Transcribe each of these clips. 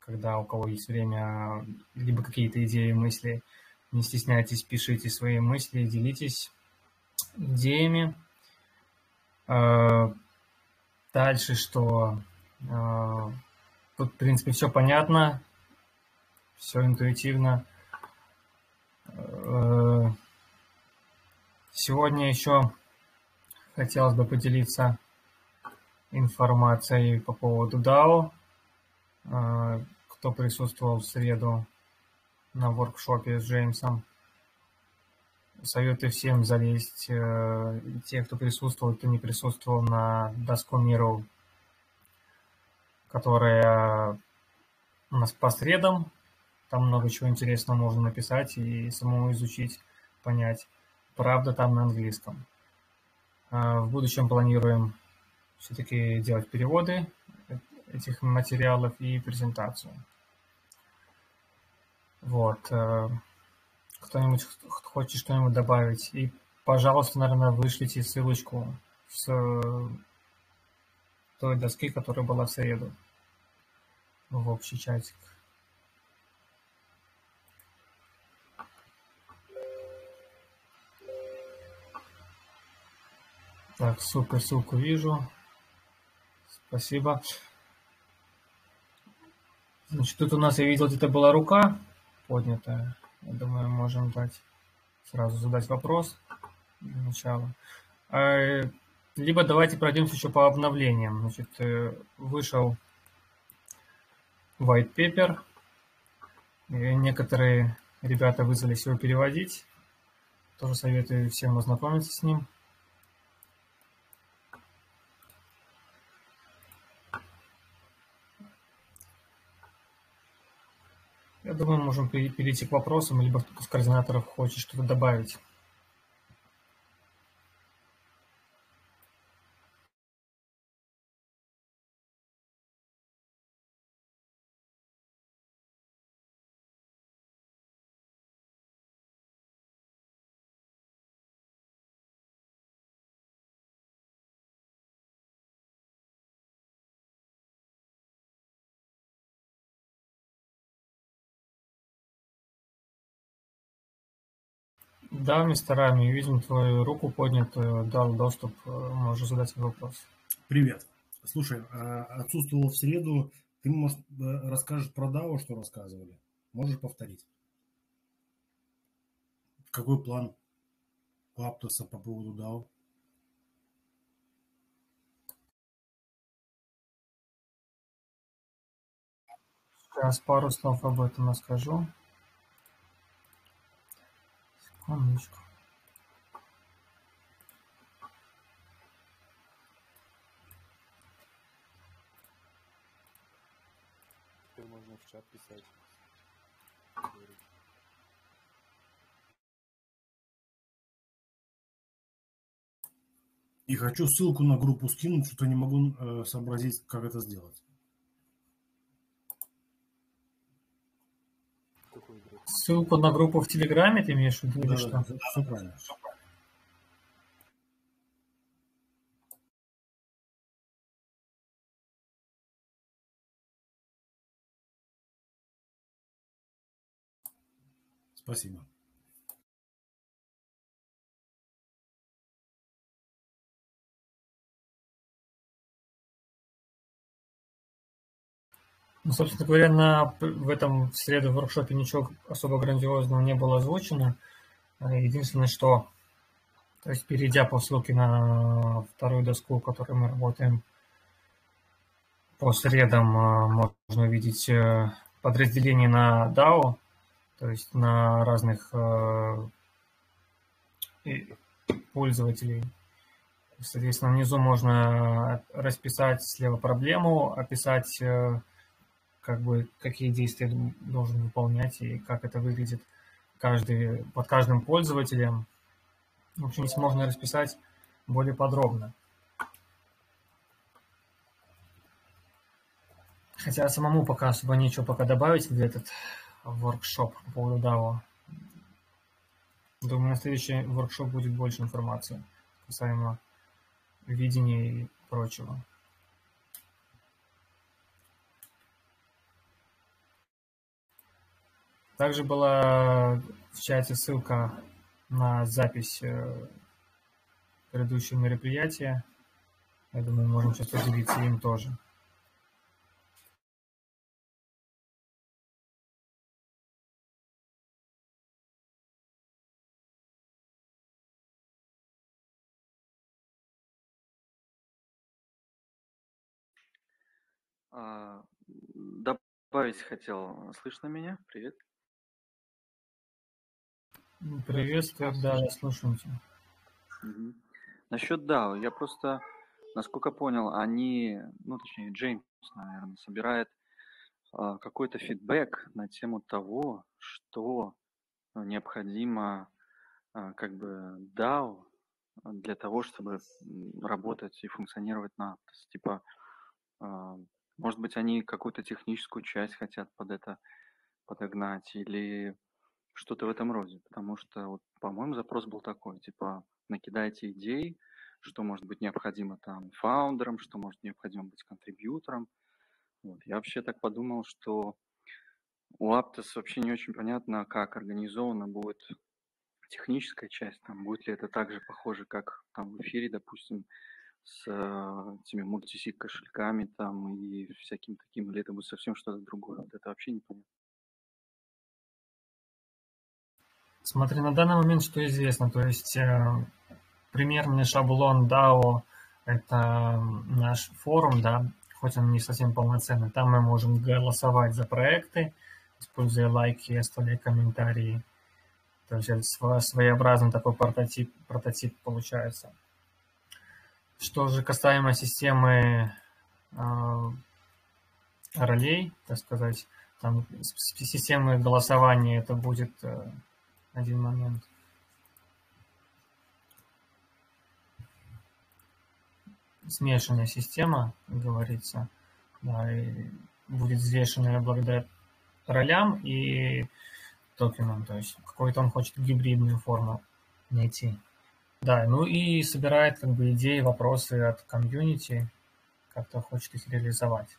когда у кого есть время, либо какие-то идеи, мысли, не стесняйтесь, пишите свои мысли, делитесь идеями. Э, дальше что? Э, тут, в принципе, все понятно, все интуитивно. Э, сегодня еще хотелось бы поделиться информацией по поводу DAO. Кто присутствовал в среду на воркшопе с Джеймсом. Советую всем залезть, э, те, кто присутствовал, кто не присутствовал на доску миру, которая у нас по средам. Там много чего интересного можно написать и самому изучить, понять. Правда, там на английском. Э, в будущем планируем все-таки делать переводы этих материалов и презентацию. Вот. Э, кто-нибудь хочет что-нибудь добавить? И, пожалуйста, наверное, вышлите ссылочку с той доски, которая была в среду в общий чатик. Так, супер, ссылку вижу. Спасибо. Значит, тут у нас, я видел, где-то была рука поднятая. Я думаю, можем дать сразу задать вопрос для начала. А, либо давайте пройдемся еще по обновлениям. Значит, э, вышел white paper. И некоторые ребята вызвались его переводить. Тоже советую всем ознакомиться с ним. Я думаю, можем перейти к вопросам, либо кто-то из координаторов хочет что-то добавить. Да, мистер Рами, видим твою руку поднятую, дал доступ, э, можешь задать вопрос. Привет. Слушай, а, отсутствовал в среду, ты, может, э, расскажешь про DAO, что рассказывали? Можешь повторить? Какой план у Аптоса по поводу DAO? Сейчас пару слов об этом расскажу. Секундочку. Теперь можно в чат писать. И хочу ссылку на группу скинуть, что-то не могу э, сообразить, как это сделать. Ссылку на группу в Телеграме ты имеешь в виду да, или что? Да, все правильно. Спасибо. Ну, собственно говоря, на, в этом в среду в воркшопе ничего особо грандиозного не было озвучено. А, единственное, что, то есть перейдя по ссылке на вторую доску, в которой мы работаем, по средам а, можно увидеть э, подразделение на DAO, то есть на разных э, пользователей. Соответственно, внизу можно расписать слева проблему, описать э, как бы какие действия должен выполнять и как это выглядит каждый, под каждым пользователем. В общем, здесь можно расписать более подробно. Хотя самому пока особо нечего пока добавить в этот воркшоп по поводу DAO. Думаю, на следующий воркшоп будет больше информации касаемо видения и прочего. Также была в чате ссылка на запись э, предыдущего мероприятия. Я думаю, можем сейчас поделиться им тоже. А, добавить хотел. Слышно меня? Привет. Приветствую, да, я слушаю тебя. Угу. Насчет DAO, я просто, насколько понял, они, ну точнее Джеймс, наверное, собирает а, какой-то фидбэк на тему того, что необходимо а, как бы DAO для того, чтобы работать и функционировать на Aptos. Типа, а, может быть, они какую-то техническую часть хотят под это подогнать или что-то в этом роде. Потому что, вот, по-моему, запрос был такой, типа, накидайте идей, что может быть необходимо там фаундерам, что может необходимо быть контрибьютором. Вот. Я вообще так подумал, что у Aptos вообще не очень понятно, как организована будет техническая часть, там, будет ли это так же похоже, как там в эфире, допустим, с э, этими мультисит кошельками там и всяким таким, или это будет совсем что-то другое. Вот это вообще непонятно. Смотри, на данный момент что известно, то есть э, примерный шаблон DAO – это наш форум, да, хоть он не совсем полноценный. Там мы можем голосовать за проекты, используя лайки, оставляя комментарии. То есть своеобразный такой прототип, прототип получается. Что же касаемо системы э, ролей, так сказать, там системы голосования это будет э, один момент. Смешанная система, как говорится, да, и будет взвешенная благодаря ролям и токенам, то есть какой-то он хочет гибридную форму найти. Да, ну и собирает как бы идеи, вопросы от комьюнити, как-то хочет их реализовать.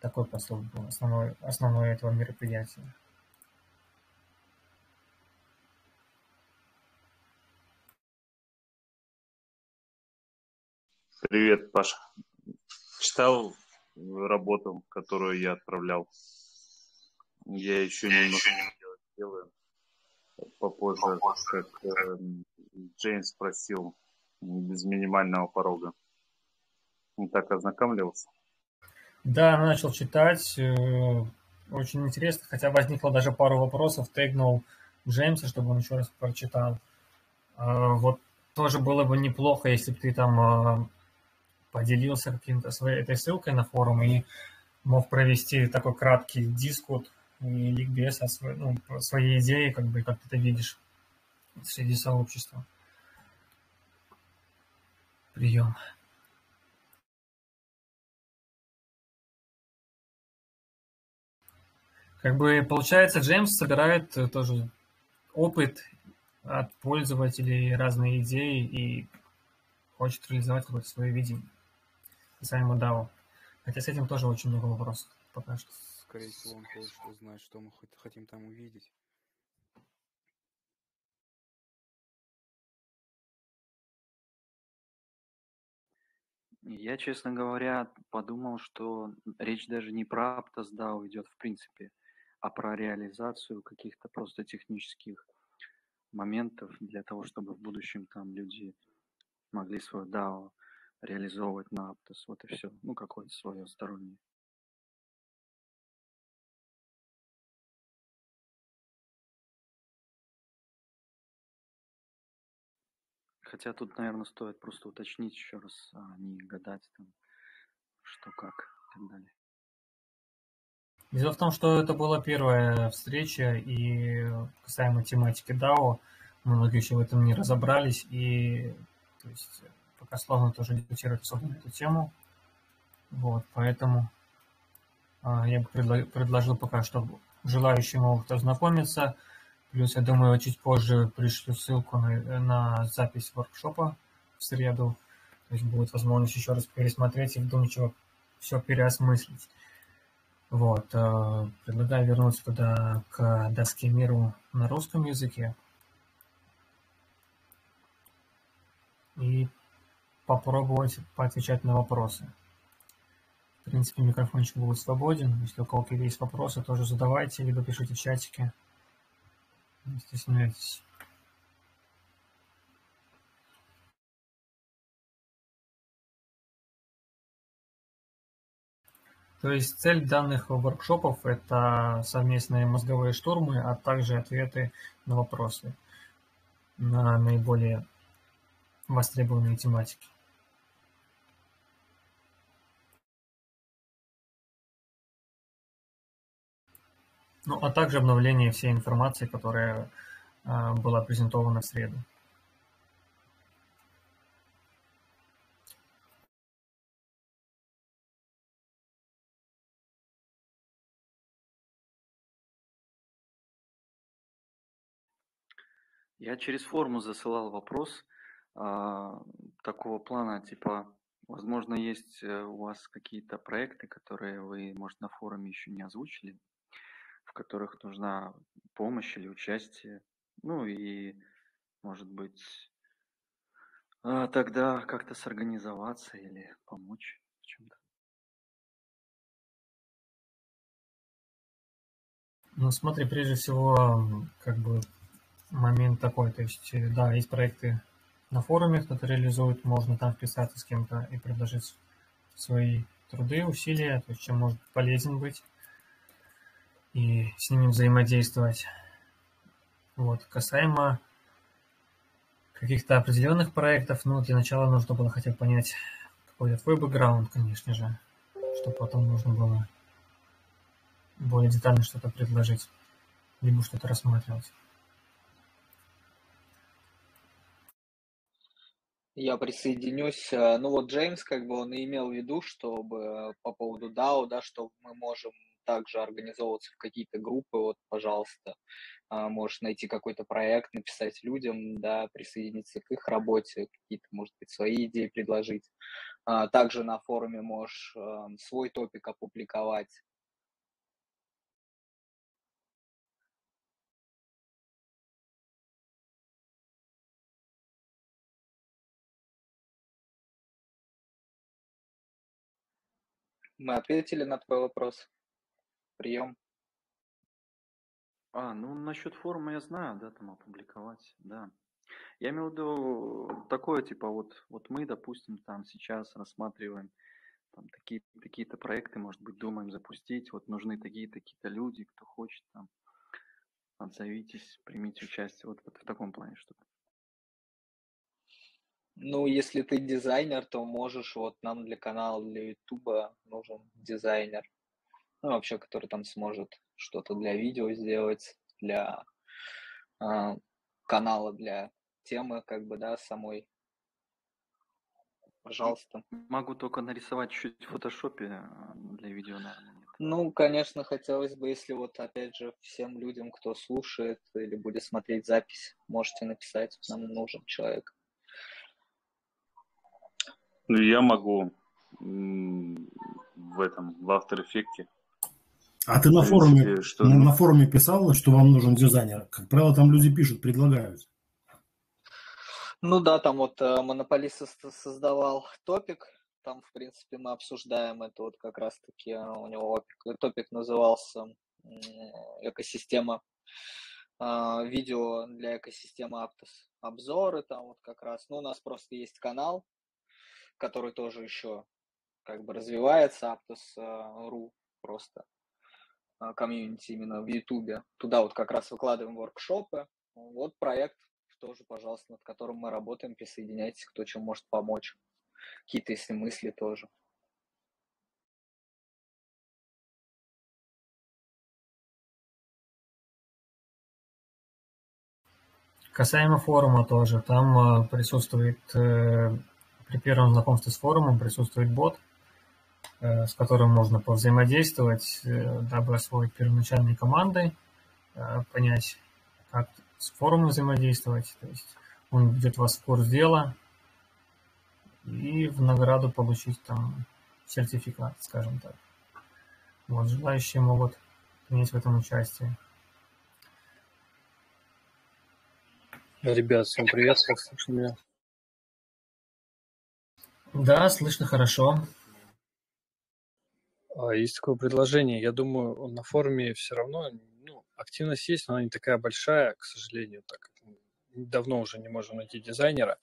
Такой посыл был основной, основной этого мероприятия. Привет, Паша. Читал работу, которую я отправлял. Я еще я немного еще делаю попозже, как э, Джеймс просил, без минимального порога. Не так ознакомливался. Да, начал читать. Э, очень интересно, хотя возникло даже пару вопросов. Тегнул Джеймса, чтобы он еще раз прочитал. А, вот тоже было бы неплохо, если бы ты там а, поделился каким-то своей этой ссылкой на форум и мог провести такой краткий дискут и ликбез о своей, ну, своей идее, как бы, как ты это видишь среди сообщества. Прием. Как бы получается, Джеймс собирает тоже опыт от пользователей, разные идеи и хочет реализовать какое-то свое видение касаемо DAO. Хотя с этим тоже очень много вопросов пока что. Скорее всего, он хочет узнать, что мы хотим там увидеть. Я, честно говоря, подумал, что речь даже не про Aptos DAO идет в принципе, а про реализацию каких-то просто технических моментов для того, чтобы в будущем там люди могли свою DAO реализовывать на Aptos. Вот и все. Ну, какое-то свое стороннее. Хотя тут, наверное, стоит просто уточнить еще раз, а не гадать там, что как и так далее. Дело в том, что это была первая встреча, и касаемо тематики DAO, многие еще в этом не разобрались, и то есть, пока сложно тоже дискутировать особо на эту тему. Вот, поэтому а, я бы предло- предложил пока, чтобы желающие могут ознакомиться. Плюс, я думаю, чуть позже пришлю ссылку на, на запись воркшопа в среду. То есть будет возможность еще раз пересмотреть и вдумчиво все переосмыслить. Вот. Э, предлагаю вернуться туда к доске миру на русском языке. И попробовать поотвечать на вопросы. В принципе, микрофончик будет свободен. Если у кого-то есть вопросы, тоже задавайте, либо пишите в чатике. Не стесняйтесь. То есть цель данных воркшопов– это совместные мозговые штурмы, а также ответы на вопросы на наиболее востребованные тематики. Ну, а также обновление всей информации, которая а, была презентована в среду. Я через форму засылал вопрос а, такого плана, типа, возможно, есть э, у вас какие-то проекты, которые вы, может, на форуме еще не озвучили, в которых нужна помощь или участие. Ну и, может быть, а, тогда как-то сорганизоваться или помочь в чем-то. Ну, смотри, прежде всего, как бы момент такой, то есть, э, да, есть проекты на форуме, кто-то реализует, можно там вписаться с кем-то и предложить свои труды, усилия, то есть чем может полезен быть и с ними взаимодействовать. Вот, касаемо каких-то определенных проектов, ну, для начала нужно было хотя бы понять, какой твой бэкграунд, конечно же, чтобы потом нужно было более детально что-то предложить, либо что-то рассматривать. Я присоединюсь. Э, ну вот Джеймс, как бы он и имел в виду, чтобы по поводу DAO, да, что мы можем также организовываться в какие-то группы, вот, пожалуйста, а, можешь найти какой-то проект, написать людям, да, присоединиться к их работе, какие-то, может быть, свои идеи предложить. А, также на форуме можешь эм, свой топик опубликовать, Мы ответили на твой вопрос. Прием. А, ну насчет форума я знаю, да, там опубликовать, да. Я имею в виду такое, типа, вот, вот мы, допустим, там сейчас рассматриваем там такие, такие-то проекты, может быть, думаем запустить, вот нужны такие-то какие-то люди, кто хочет там, отзовитесь, примите участие, вот, вот в таком плане что-то. Ну, если ты дизайнер, то можешь, вот нам для канала, для Ютуба нужен дизайнер. Ну, вообще, который там сможет что-то для видео сделать, для э, канала, для темы, как бы, да, самой. Пожалуйста. Могу только нарисовать чуть в фотошопе а, для видео, наверное. Нет. Ну, конечно, хотелось бы, если вот, опять же, всем людям, кто слушает или будет смотреть запись, можете написать, нам нужен человек. Ну, я могу в этом, в After Effects. А ты на форуме, что... на, на форуме писал, что вам нужен дизайнер? Как правило, там люди пишут, предлагают. Ну да, там вот э, монополист создавал топик, там, в принципе, мы обсуждаем это вот как раз-таки, э, у него топик назывался экосистема э, видео для экосистемы Aptos. Обзоры там вот как раз. Ну, у нас просто есть канал, который тоже еще как бы развивается, Aptos.ru просто а, комьюнити именно в Ютубе. Туда вот как раз выкладываем воркшопы. Вот проект тоже, пожалуйста, над которым мы работаем, присоединяйтесь, кто чем может помочь. Какие-то, если мысли тоже. Касаемо форума тоже, там присутствует э, при первом знакомстве с форумом присутствует бот, с которым можно повзаимодействовать, э, дабы освоить первоначальные команды, э, понять, как с форумом взаимодействовать. То есть он ведет вас в курс дела и в награду получить там сертификат, скажем так. Вот, желающие могут принять в этом участие. Ребят, всем привет, как слышно меня? Да, слышно хорошо. А, Есть такое предложение. Я думаю, на форуме все равно ну, активность есть, но она не такая большая, к сожалению, так как давно уже не можем найти дизайнера.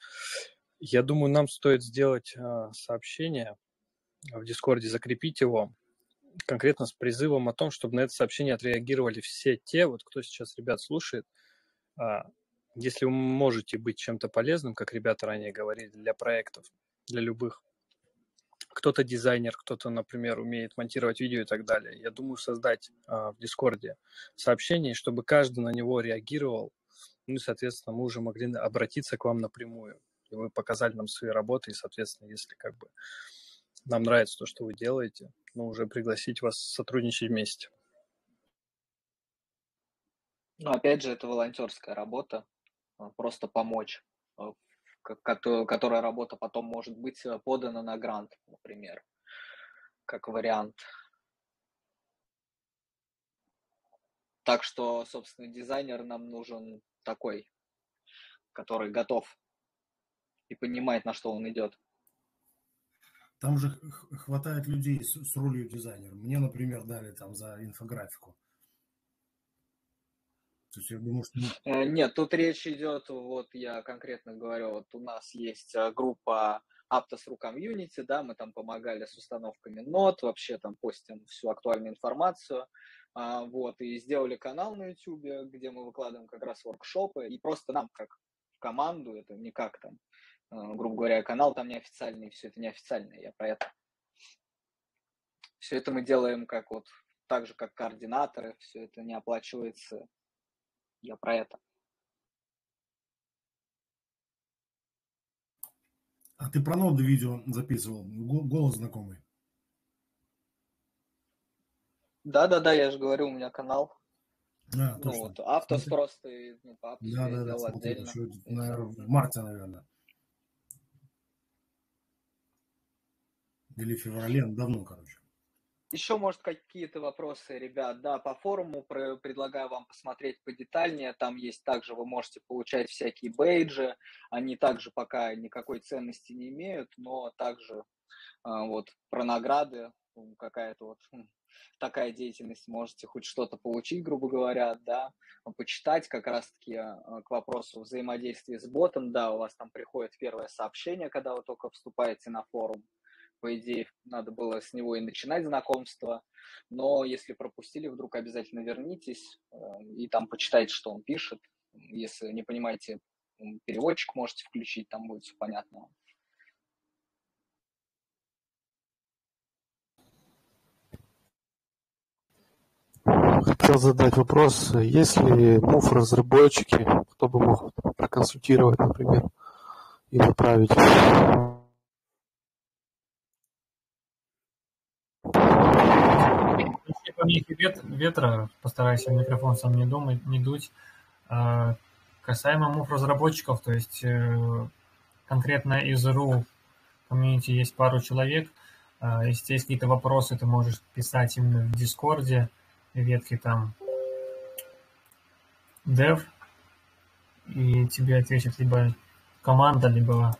Я думаю, нам стоит сделать а, сообщение в Дискорде, закрепить его, конкретно с призывом о том, чтобы на это сообщение отреагировали все те, вот кто сейчас ребят слушает, а, если вы можете быть чем-то полезным, как ребята ранее говорили, для проектов, для любых, кто-то дизайнер, кто-то, например, умеет монтировать видео и так далее. Я думаю, создать а, в Дискорде сообщение, чтобы каждый на него реагировал, ну и, соответственно, мы уже могли обратиться к вам напрямую. И вы показали нам свои работы, и, соответственно, если как бы нам нравится то, что вы делаете, ну, уже пригласить вас сотрудничать вместе. Ну, опять же, это волонтерская работа, а, просто помочь, а, ко- кото- которая работа потом может быть э, подана на грант, например, как вариант. Так что, собственно, дизайнер нам нужен такой, который готов и понимает, на что он идет. Там же хватает людей с, с ролью дизайнера. Мне, например, дали там за инфографику. То есть я думаю, что... Э, Нет, тут речь идет, вот я конкретно говорю, вот у нас есть э, группа Aptos.ru Community, да, мы там помогали с установками нот, вообще там постим всю актуальную информацию, а, вот, и сделали канал на YouTube, где мы выкладываем как раз воркшопы, и просто нам, как команду, это не как там, э, грубо говоря, канал там неофициальный, все это неофициальное, я про это. Все это мы делаем как вот, так же, как координаторы, все это не оплачивается, я про это. А ты про ноды видео записывал? Го- Голос знакомый. Да-да-да, я же говорю, у меня канал. А, Ну точно. вот, Автос Смотри. просто, и, ну, по Автосу Да, да, да, смотрел. Еще, наверное, в марте, наверное. Или в феврале, ну, давно, короче. Еще, может, какие-то вопросы, ребят, да, по форуму предлагаю вам посмотреть подетальнее, там есть также, вы можете получать всякие бейджи, они также пока никакой ценности не имеют, но также а, вот про награды, какая-то вот м, такая деятельность, можете хоть что-то получить, грубо говоря, да, почитать как раз-таки а, к вопросу взаимодействия с ботом, да, у вас там приходит первое сообщение, когда вы только вступаете на форум, по идее, надо было с него и начинать знакомство, но если пропустили, вдруг обязательно вернитесь э, и там почитайте, что он пишет. Если не понимаете, переводчик можете включить, там будет все понятно. Хотел задать вопрос, есть ли мув разработчики, кто бы мог проконсультировать, например, и направить? Помехи вет- ветра, постарайся в микрофон сам не думать, не дуть. А, Касаемо мув разработчиков, то есть э, конкретно из РУ комьюнити есть пару человек. А, Если есть какие-то вопросы, ты можешь писать именно в Дискорде, ветки там dev, и тебе ответит либо команда, либо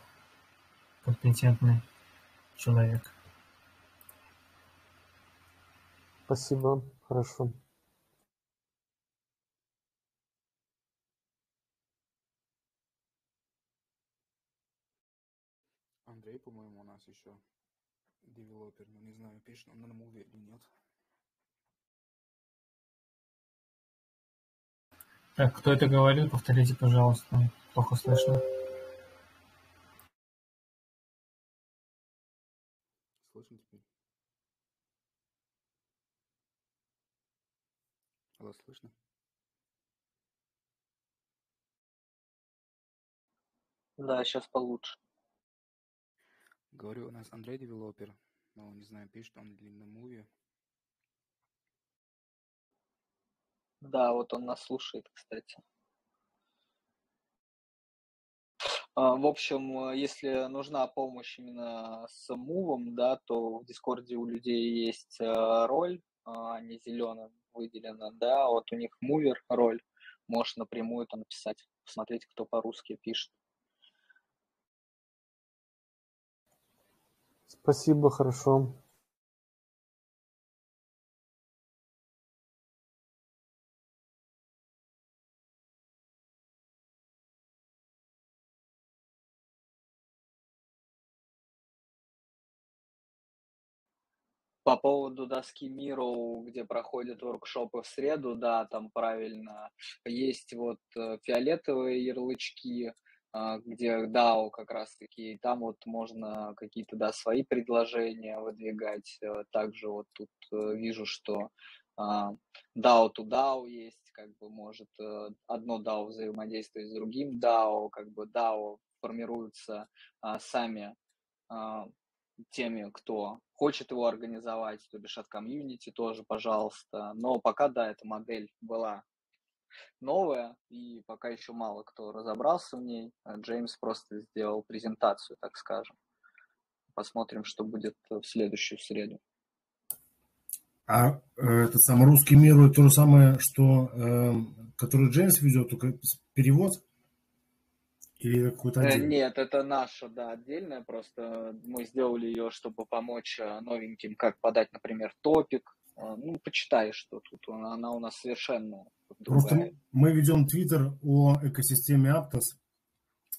компетентный человек. Спасибо, хорошо. Андрей, по-моему, у нас еще девелопер, но не знаю, пишет он на муве или нет. Так, кто это говорил, повторите, пожалуйста. Плохо слышно. Слышно теперь? Алло, слышно? Да, сейчас получше. Говорю, у нас Андрей девелопер, но не знаю, пишет он или на муве. Да, вот он нас слушает, кстати. А, В общем, если нужна помощь именно с Move, да, то в Дискорде у людей есть э, роль, а не зеленым выделено, да, вот у них mover роль, можешь напрямую там написать, посмотреть, кто по-русски пишет. Спасибо, хорошо. По поводу доски Миру, где проходят воркшопы в среду, да, там правильно. Есть вот э, фиолетовые ярлычки, а, где DAO как раз-таки, и там вот можно какие-то, да, свои предложения выдвигать. Э, также вот тут э, вижу, что а, DAO to DAO есть, как бы может одно DAO взаимодействовать с другим DAO, как бы DAO формируются а, сами теми, кто хочет его организовать, то бишь от комьюнити тоже, пожалуйста. Но пока, да, эта модель была новая, и пока еще мало кто разобрался в ней. А Джеймс просто сделал презентацию, так скажем. Посмотрим, что будет в следующую среду. А э, этот самый русский мир то же самое, что э, который Джеймс ведет, только перевод? Или какой-то Э, отдельный? Нет, это наша, да, отдельная, просто мы сделали ее, чтобы помочь э, новеньким, как подать, например, топик. Э, Ну, почитай, что тут, она у нас совершенно Просто другая. мы ведем твиттер о экосистеме Aptos,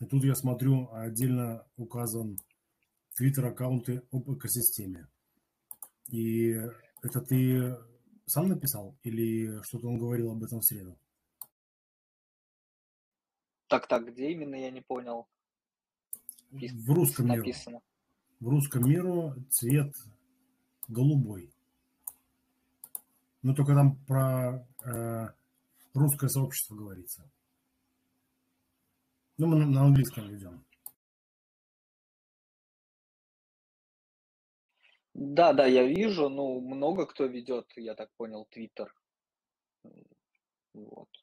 и тут я смотрю, отдельно указан твиттер-аккаунты об экосистеме. И это ты сам написал или что-то он говорил об этом в среду? Так, так, где именно, я не понял, пис- В русском миру. написано. В русском миру цвет голубой. Но только там про э, русское сообщество говорится. Ну, мы на на английском ведем. Да, да, я вижу, ну, много кто ведет, я так понял, Твиттер. Вот.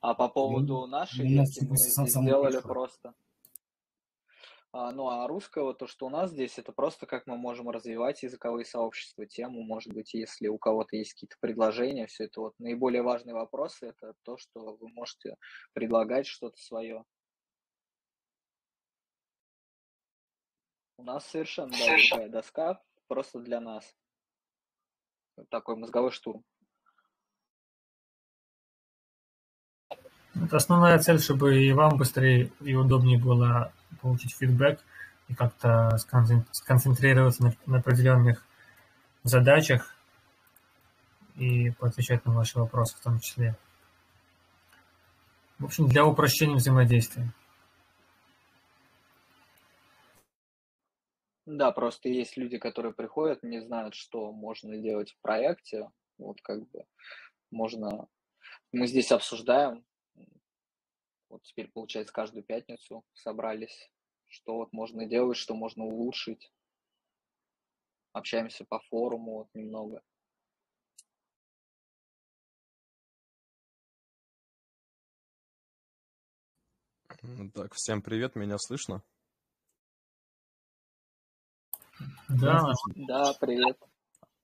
А по поводу Ну, нашей у нас ветки типа мы сделали большой. просто. А, ну, а русское, вот то, что у нас здесь, это просто как мы можем развивать языковые сообщества, тему, может быть, если у кого-то есть какие-то предложения, все это вот наиболее важные вопросы, это то, что вы можете предлагать что-то свое. У нас совершенно, да, другая доска, просто для нас. Такой мозговой штурм. Это основная цель, чтобы и вам быстрее и удобнее было получить фидбэк и как-то сконцен- сконцентрироваться на определенных задачах и поотвечать на ваши вопросы в том числе. В общем, для упрощения взаимодействия. Да, просто есть люди, которые приходят, не знают, что можно делать в проекте. Вот как бы можно... Мы здесь обсуждаем, вот теперь, получается, каждую пятницу собрались, что вот можно делать, что можно улучшить. Общаемся по форуму вот немного. Так, всем привет, меня слышно? Да, слышно. Да, привет.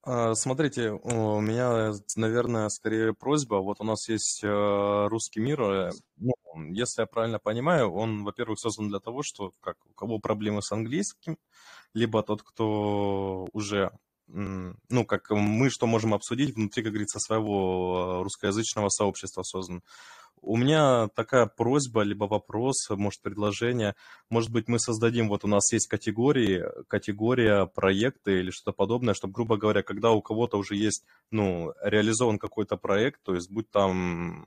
А, Смотрите, у меня, наверное, скорее просьба. Вот у нас есть э, русский мир. э, Ну, если я правильно понимаю, он, во-первых, создан для того, что как у кого проблемы с английским, либо тот, кто уже, ну, как мы, что можем обсудить внутри, как говорится, своего э, русскоязычного сообщества создан. У меня такая просьба, либо вопрос, может, предложение. Может быть, мы создадим, вот у нас есть категории, категория проекты или что-то подобное, чтобы, грубо говоря, когда у кого-то уже есть, ну, реализован какой-то проект, то есть будь там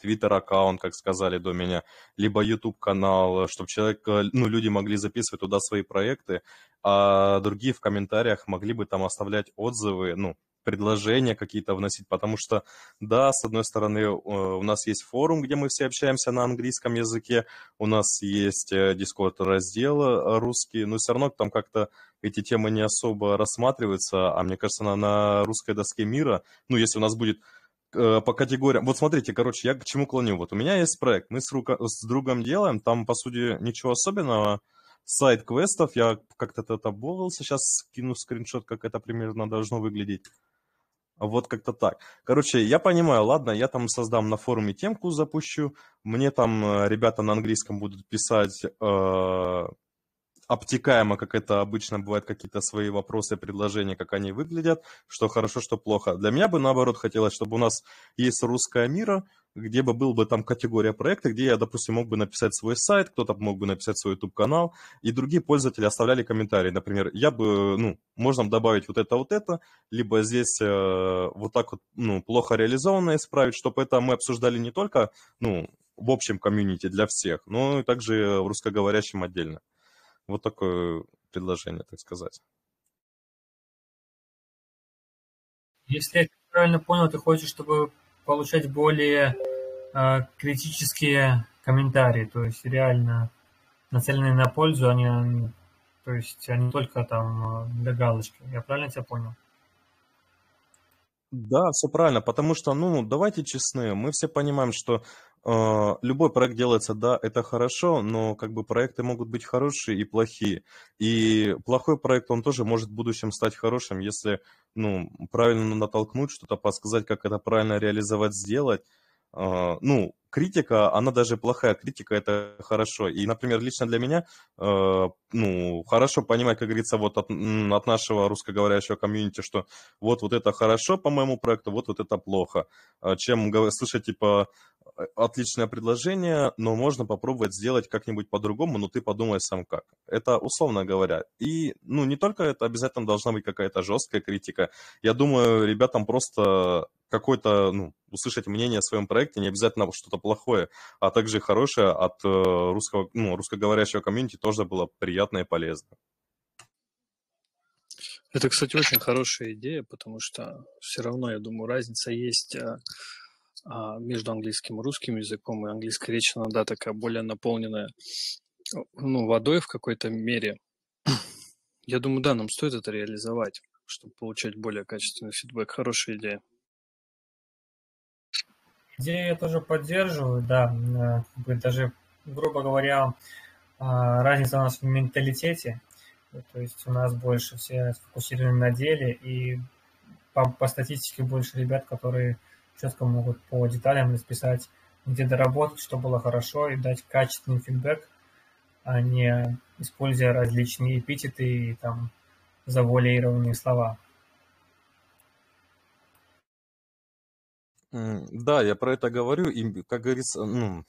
Твиттер-аккаунт, как сказали до меня, либо YouTube-канал, чтобы человек, э, ну, люди могли записывать туда свои проекты, а другие в комментариях могли бы там оставлять отзывы, ну, предложения какие-то вносить, потому что, да, с одной стороны, э, у нас есть форум, где мы все общаемся на английском языке, у нас есть э, Discord раздел э, русский, но все равно там как-то эти темы не особо рассматриваются, а мне кажется, на, на русской доске мира, ну, если у нас будет по категориям. Вот смотрите, короче, я к чему клоню. Вот у меня есть проект, мы с, рука... с другом делаем, там, по сути, ничего особенного. Сайт квестов, я как-то это обовывал, сейчас скину скриншот, как это примерно должно выглядеть. Вот как-то так. Короче, я понимаю, ладно, я там создам на форуме темку, запущу, мне там э, ребята на английском будут писать э, обтекаемо, как это обычно бывает, какие-то свои вопросы, предложения, как они выглядят, что хорошо, что плохо. Для меня бы, наоборот, хотелось, чтобы у нас есть русская мира, где бы был бы там категория проекта, где я, допустим, мог бы написать свой сайт, кто-то мог бы написать свой YouTube-канал, и другие пользователи оставляли комментарии. Например, я бы, ну, можно добавить вот это, вот это, либо здесь э, вот так вот, ну, плохо реализованно исправить, чтобы это мы обсуждали не только, ну, в общем комьюнити для всех, но и также в русскоговорящем отдельно. Вот такое предложение, так сказать. Если я правильно понял, ты хочешь, чтобы получать более э, критические комментарии, то есть реально нацеленные на пользу, а не, то есть, а не только там э, для галочки. Я правильно тебя понял? Да, все правильно, потому что, ну, давайте честны, мы все понимаем, что любой проект делается, да, это хорошо, но как бы проекты могут быть хорошие и плохие. И плохой проект, он тоже может в будущем стать хорошим, если, ну, правильно натолкнуть, что-то подсказать, как это правильно реализовать, сделать. Э, ну, критика, она даже плохая критика, это хорошо. И, например, лично для меня, э, ну, хорошо понимать, как говорится, вот от, от нашего русскоговорящего комьюнити, что вот, вот это хорошо по моему проекту, вот, вот это плохо. А чем слышать, типа, отличное предложение, но можно попробовать сделать как-нибудь по-другому, но ты подумай сам как. Это условно говоря. И, ну, не только это, обязательно должна быть какая-то жесткая критика. Я думаю, ребятам просто какое-то, ну, услышать мнение о своем проекте, не обязательно что-то плохое, а также хорошее от э, русского, ну, русскоговорящего комьюнити тоже было приятно и полезно. Это, кстати, очень хорошая идея, потому что все равно, я думаю, разница есть а, между английским и русским языком, и английская речь иногда такая более наполненная ну, водой в какой-то мере. Я думаю, да, нам стоит это реализовать, чтобы получать более качественный фидбэк. Хорошая идея. Идею я тоже поддерживаю, да, э, даже, грубо говоря, а, разница у нас в менталитете, то есть у нас больше все сфокусированы на деле, и по, по статистике больше ребят, которые четко могут по деталям расписать, где доработать, что было хорошо, и дать качественный фидбэк, а не используя различные эпитеты и там завуалированные слова. Да, я про это говорю, и, как говорится, ну,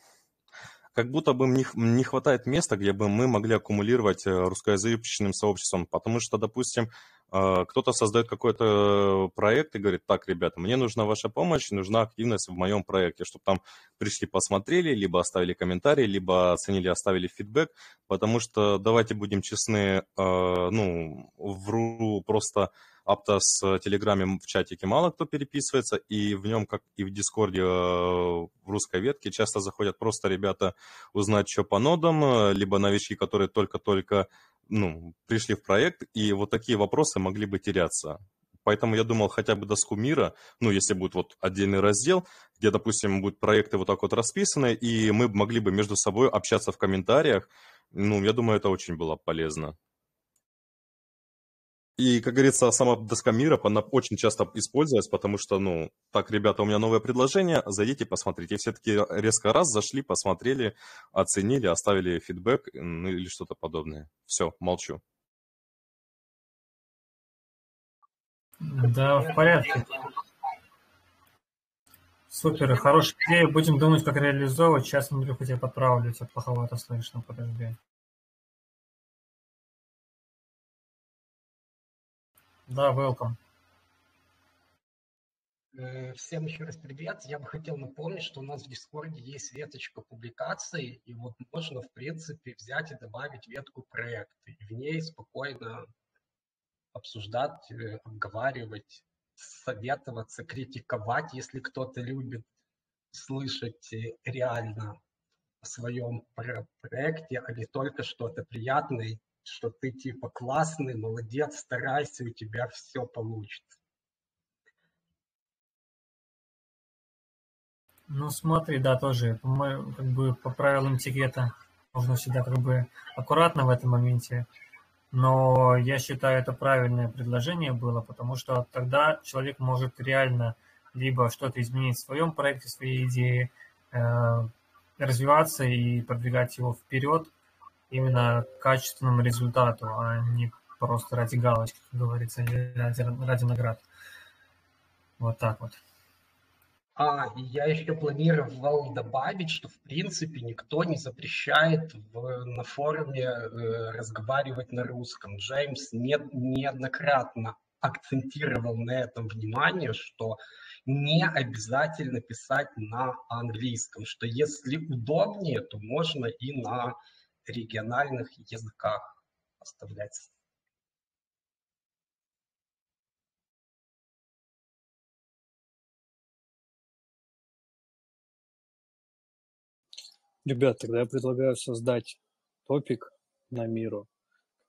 как будто бы не, хватает места, где бы мы могли аккумулировать э, русскоязычным сообществом, потому что, допустим, э, кто-то создает какой-то проект и говорит, так, ребята, мне нужна ваша помощь, нужна активность в моем проекте, чтобы там пришли, посмотрели, либо оставили комментарий, либо оценили, оставили фидбэк, потому что, давайте будем честны, э, ну, вру просто Аптос в Телеграме в чатике мало кто переписывается, и в нем, как и в Дискорде э, в русской ветке, часто заходят просто ребята узнать, что по нодам, э, либо новички, которые только-только ну, пришли в проект, и вот такие вопросы могли бы теряться. Поэтому я думал хотя бы доску мира, ну, если будет вот отдельный раздел, где, допустим, будут проекты вот так вот расписаны, и мы могли бы между собой общаться в комментариях. Ну, я думаю, это очень было полезно. И, как говорится, сама доска мира, она очень часто используется, потому что, ну, так, ребята, у меня новое предложение, зайдите, посмотрите. И все таки резко раз зашли, посмотрели, оценили, оставили фидбэк ну, или что-то подобное. Все, молчу. Да, в порядке. Супер, хорошая идея. Будем думать, как реализовывать. Сейчас, Андрюха, тебя подправлю, тебя плоховато слышно, подожди. Да, welcome. Э, всем еще раз привет. Я бы хотел напомнить, что у нас в Дискорде есть веточка публикаций, и вот можно, в принципе, взять и добавить ветку проекта, и в ней спокойно обсуждать, э, обговаривать, советоваться, критиковать, если кто-то любит слышать э, реально о своем проекте, а не только что-то приятное что ты типа классный, молодец, старайся, у тебя все получится. Ну смотри, да, тоже, как бы по правилам этикета нужно всегда как бы аккуратно в этом моменте но я считаю, это правильное предложение было, потому что тогда человек может реально либо что-то изменить в своем проекте, своей идее, э, развиваться и продвигать его вперед именно качественному результату, а не просто ради галочки, как говорится, ради, ради наград. Вот так вот. А, я еще планировал добавить, что в принципе никто не запрещает в, на форуме э, разговаривать на русском. Джеймс не, неоднократно акцентировал на этом внимание, что не обязательно писать на английском, что если удобнее, то можно и на региональных языках оставлять. Ребят, тогда я предлагаю создать топик на миру.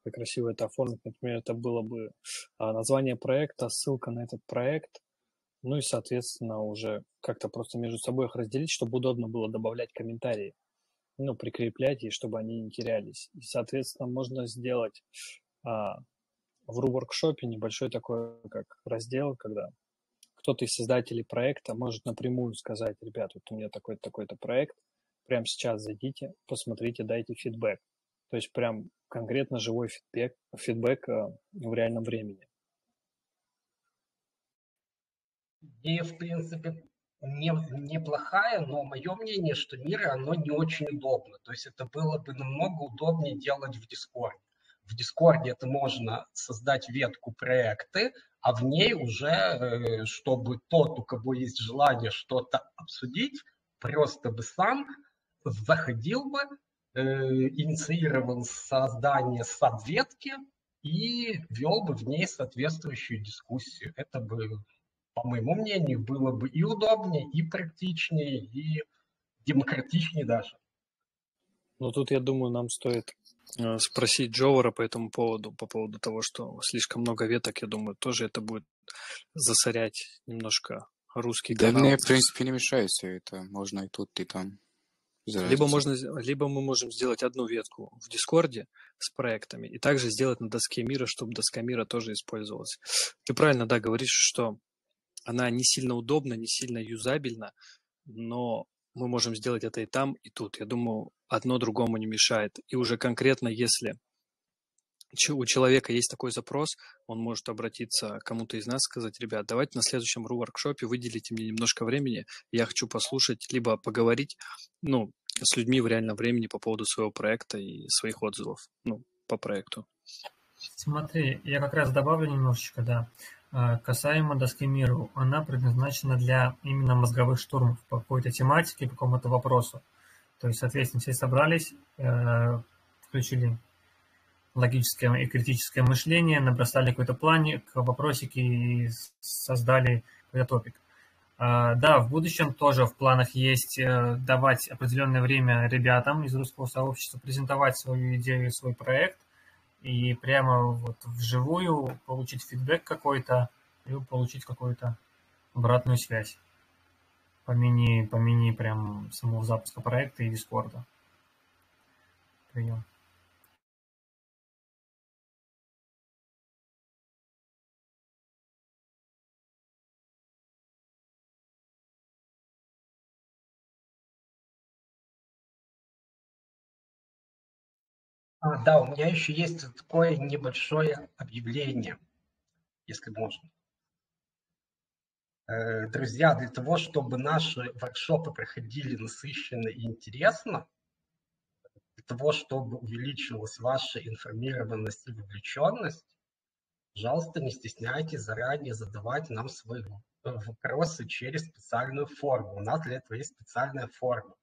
Как красиво это оформить. Например, это было бы а, название проекта, ссылка на этот проект, ну и, соответственно, уже как-то просто между собой их разделить, чтобы удобно было добавлять комментарии, ну, прикреплять, и чтобы они не терялись. И, соответственно, можно сделать а, в RU-воркшопе небольшой такой, как раздел, когда кто-то из создателей проекта может напрямую сказать, ребят, вот у меня такой-то, такой-то проект, прямо сейчас зайдите, посмотрите, дайте фидбэк. То есть прям конкретно живой фидбэк, фидбэк э, в реальном времени. Идея, в принципе, не, неплохая, но мое мнение, что мир, оно не очень удобно. То есть это было бы намного удобнее делать в Discord. В Discord это можно создать ветку проекты, а в ней уже, э, чтобы тот, у кого есть желание что-то обсудить, просто бы сам заходил бы, э, инициировал создание сабветки и вел бы в ней соответствующую дискуссию. Это бы, по моему мнению, было бы и удобнее, и практичнее, и демократичнее даже. Ну, тут, я думаю, нам стоит э, спросить Джовара по этому поводу, по поводу того, что слишком много веток, я думаю, тоже это будет засорять немножко русский да канал. мне, в принципе, не мешает все это. Можно и тут, и там. Либо, можно, либо мы можем сделать одну ветку в Дискорде с проектами и также сделать на доске мира, чтобы доска мира тоже использовалась. Ты правильно, да, говоришь, что она не сильно удобна, не сильно юзабельна, но мы можем сделать это и там, и тут. Я думаю, одно другому не мешает. И уже конкретно, если у человека есть такой запрос, он может обратиться к кому-то из нас, сказать, ребят, давайте на следующем RU-воркшопе выделите мне немножко времени, я хочу послушать, либо поговорить, ну, с людьми в реальном времени по поводу своего проекта и своих отзывов, ну, по проекту. Смотри, я как раз добавлю немножечко, да. А, касаемо доски миру, она предназначена для именно мозговых штурмов по какой-то тематике, по какому-то вопросу. То есть, соответственно, все собрались, э, включили логическое и критическое мышление, набросали какой-то планик, вопросики и создали какой-то топик. А, да, в будущем тоже в планах есть э, давать определенное время ребятам из русского сообщества презентовать свою идею, свой проект и прямо вот вживую получить фидбэк какой-то и получить какую-то обратную связь по мини, по мини прям самого запуска проекта и дискорда. Прием. А, да, у меня еще есть такое небольшое объявление, если можно. Э, друзья, для того, чтобы наши воркшопы проходили насыщенно и интересно, для того, чтобы увеличилась ваша информированность и вовлеченность, пожалуйста, не стесняйтесь заранее задавать нам свои вопросы через специальную форму. У нас для этого есть специальная форма.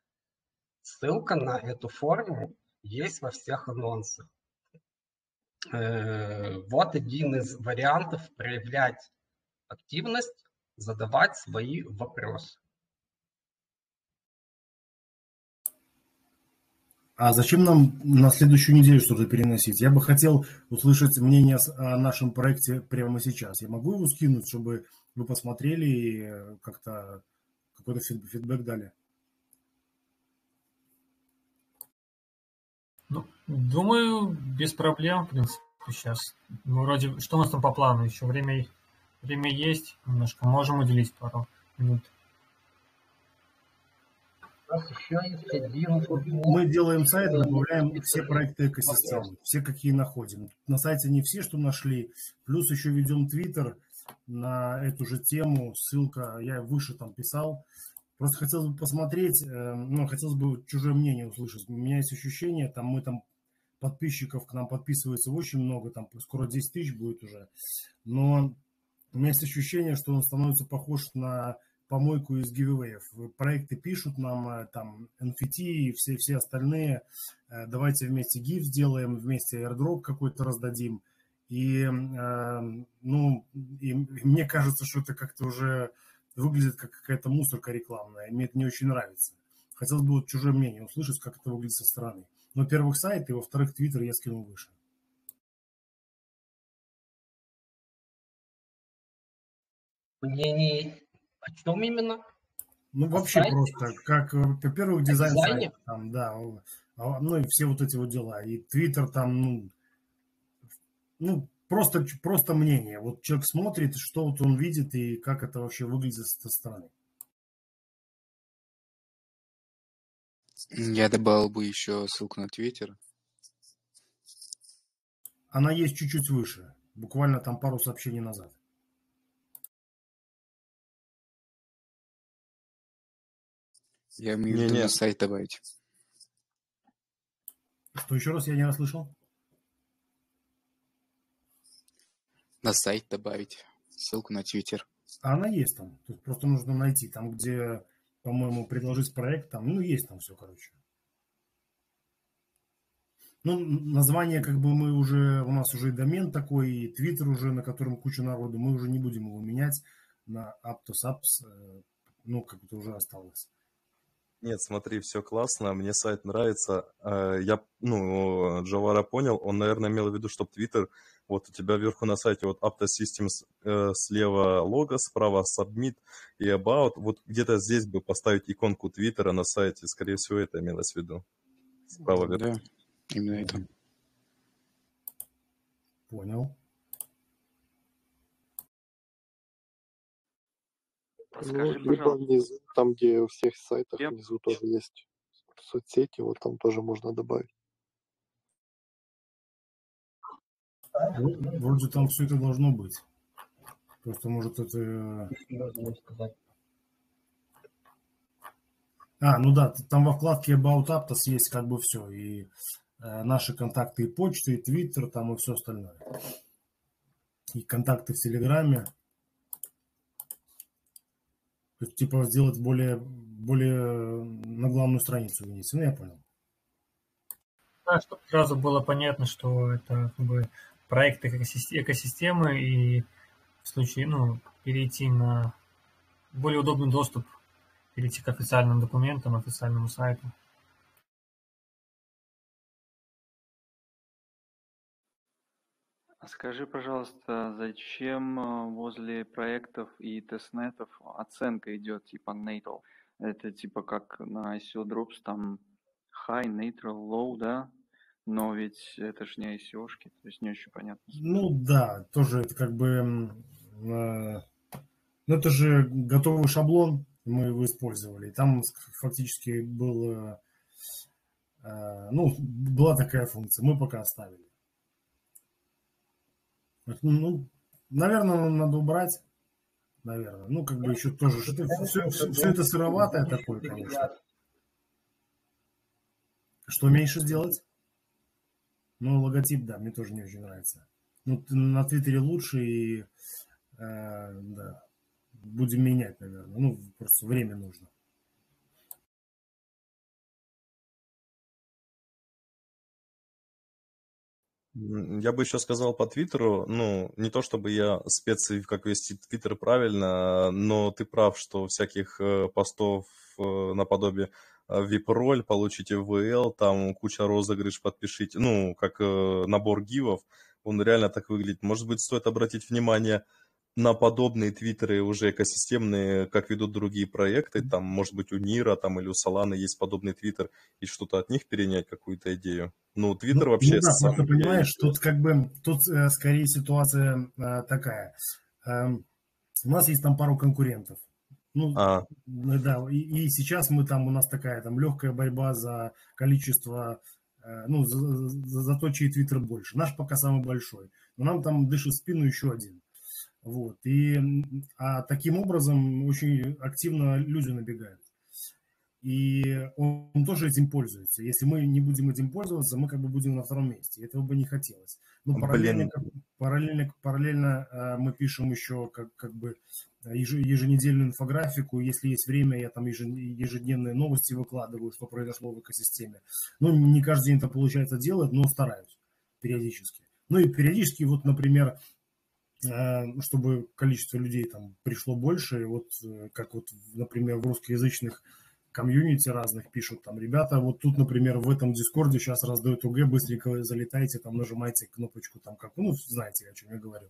Ссылка на эту форму есть во всех анонсах. Э, вот один из вариантов проявлять активность, задавать свои вопросы. А зачем нам на следующую неделю что-то переносить? Я бы хотел услышать мнение о нашем проекте прямо сейчас. Я могу его скинуть, чтобы вы посмотрели и как-то какой-то фидбэк дали? Ну, думаю, без проблем, в принципе. сейчас? Ну, вроде, что у нас там по плану? Еще время, время есть немножко. Можем уделить пару минут. У нас еще есть один... Мы делаем сайт, добавляем все проекты экосистемы, все, какие находим. На сайте не все, что нашли, плюс еще ведем Твиттер на эту же тему, ссылка, я выше там писал. Просто хотелось бы посмотреть, э, ну, хотелось бы чужое мнение услышать. У меня есть ощущение, там мы там подписчиков к нам подписывается очень много, там скоро 10 тысяч будет уже. Но у меня есть ощущение, что он становится похож на помойку из гивэев. Проекты пишут нам, э, там, NFT и все, все остальные. Э, давайте вместе гиф сделаем, вместе airdrop какой-то раздадим. И, э, ну, и мне кажется, что это как-то уже выглядит как какая-то мусорка рекламная. И мне это не очень нравится. Хотелось бы вот чужое мнение услышать, как это выглядит со стороны. Ну, во-первых, сайт, и во-вторых, твиттер я скинул выше. Мнение о чем именно? Ну, вообще сайте? просто, как, э, во-первых, дизайн сайта, там, да, ну и все вот эти вот дела. И твиттер там, ну, ну, просто, просто мнение. Вот человек смотрит, что вот он видит и как это вообще выглядит со стороны. Я добавил бы еще ссылку на Твиттер. Она есть чуть-чуть выше, буквально там пару сообщений назад. Я имею в виду на сайт добавить. Что еще раз я не расслышал? На сайт добавить. Ссылку на Твиттер. А она есть там. Тут просто нужно найти. Там, где, по-моему, предложить проект, там, ну, есть там все, короче. Ну, название, как бы мы уже, у нас уже и домен такой, и твиттер уже, на котором куча народу, мы уже не будем его менять на Aptos Apps, э, ну, как это уже осталось. Нет, смотри, все классно, мне сайт нравится. Э, Я, ну, Джавара понял, он, наверное, имел в виду, чтобы Twitter, вот у тебя вверху на сайте вот Aptos Systems э, слева лого, справа Submit и About, вот где-то здесь бы поставить иконку Твиттера на сайте, скорее всего, это имелось в виду. Справа вверху. Да, именно это. Понял. Ну, Скажи, либо внизу, там, где у всех сайтах я внизу тоже есть соцсети, вот там тоже можно добавить. Вро- Вроде там все это должно быть. Просто, может, это... э, Можно сказать. А, ну да, там во вкладке About Aptos есть как бы все. И э, наши контакты и почты, и Твиттер, там и все остальное. И контакты в Телеграме. Типа, сделать более, более на главную страницу вынести. Ну, я понял. Да, чтобы сразу было понятно, что это как бы проект экосис- экосистемы и в случае, ну, перейти на более удобный доступ, перейти к официальным документам, официальному сайту. Скажи, пожалуйста, зачем э, возле проектов и тестнетов оценка идет типа neutral? Это типа как на ICO Drops там high, neutral, low, да? Но ведь это ж не ICO-шки, то есть не очень понятно. Ну да, тоже это как бы... э, ну это же готовый шаблон, мы его использовали. И там фактически был, э, ну, была такая функция, мы пока оставили. Ну, наверное, надо убрать. Наверное. Ну, как бы еще тоже. Что все, все это сыроватое такое, конечно. Что меньше сделать? Ну, логотип, да, мне тоже не очень нравится. Ну, на Твиттере лучше и э, да, будем менять, наверное. Ну, просто время нужно. Я бы еще сказал по Твиттеру, ну, не то чтобы я спец, как вести Твиттер правильно, но ты прав, что всяких э, постов э, наподобие э, VIP-роль, получите VL, там куча розыгрыш, подпишите, ну, как э, набор гивов, он реально так выглядит. Может быть, стоит обратить внимание подобные твиттеры уже экосистемные, как ведут другие проекты, там, может быть, у Нира там, или у Соланы есть подобный твиттер, и что-то от них перенять, какую-то идею. Ну, Твиттер Ну, вообще ну да, самый просто понимаешь, тут как бы, тут э, скорее ситуация э, такая. Эм, у нас есть там пару конкурентов. Ну, А, ну да, и, и сейчас мы там, у нас такая там легкая борьба за количество, э, ну, за, за, за то, чей твиттер больше. Наш пока самый большой. Но нам там дышит в спину еще один. Вот. И, а таким образом очень активно люди набегают. И он, он тоже этим пользуется. Если мы не будем этим пользоваться, мы как бы будем на втором месте. Этого бы не хотелось. Но параллельно, как- параллельно, параллельно э, мы пишем еще как, как бы еже- еженедельную инфографику. Если есть время, я там ежедневные новости выкладываю, что произошло в экосистеме. Ну, не каждый день это получается делать, но стараюсь периодически. Ну и периодически, вот, например, чтобы количество людей там пришло больше, вот э, как вот, например, в русскоязычных комьюнити разных пишут там, ребята, вот тут, например, в этом дискорде сейчас раздают УГ, быстренько залетайте, там нажимайте кнопочку, там как, ну, знаете, о чем я говорю.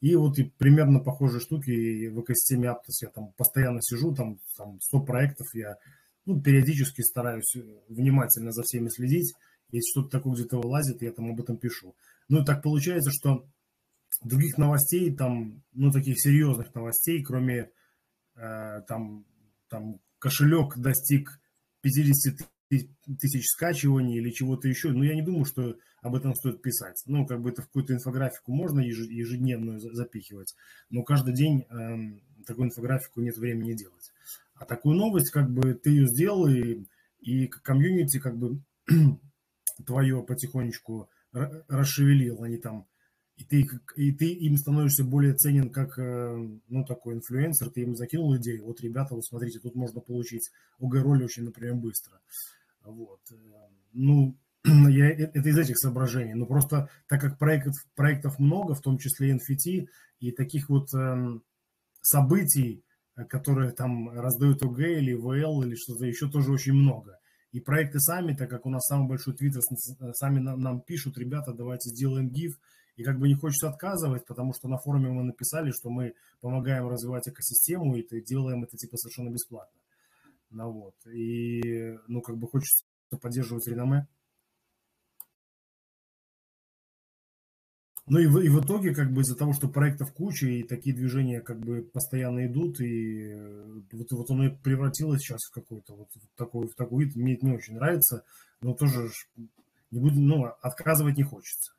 И вот и примерно похожие штуки и в экосистеме Aptos я там постоянно сижу, там, там 100 проектов, я ну, периодически стараюсь э, внимательно за всеми следить. Если что-то такое где-то вылазит, я там об этом пишу. Ну и так получается, что других новостей, там, ну, таких серьезных новостей, кроме э, там, там кошелек достиг 50 ты- тысяч скачиваний или чего-то еще, ну, я не думаю, что об этом стоит писать. Ну, как бы это в какую-то инфографику можно еже- ежедневную за- запихивать, но каждый день эм, такую инфографику нет времени делать. А такую новость, как бы, ты ее сделал, и, и комьюнити, как бы, твое потихонечку ра- расшевелил, они там и ты, и ты им становишься более ценен как, э, ну, такой инфлюенсер, ты им закинул идею, вот, ребята, вот смотрите, тут можно получить ОГ-роли очень, например, быстро. Вот. э, Ну, я, э- это из этих соображений. Но просто так как проектов, проектов много, в том числе NFT, и таких вот эм, событий, которые там раздают ОГ или ВЛ или что-то еще, тоже очень много. И проекты сами, так как у нас самый большой твиттер, сами нам, нам пишут, ребята, давайте сделаем гиф. И как бы не хочется отказывать, потому что на форуме мы написали, что мы помогаем развивать экосистему, и делаем это типа совершенно бесплатно. Ну вот. И, ну, как бы хочется поддерживать реноме. Ну и в, и в итоге, как бы из-за того, что проектов куча, и такие движения как бы постоянно идут, и э, вот, вот оно и превратилось сейчас в какой-то вот в такой, в такой вид. Мне это не очень нравится, но тоже не буду, ну, отказывать не хочется.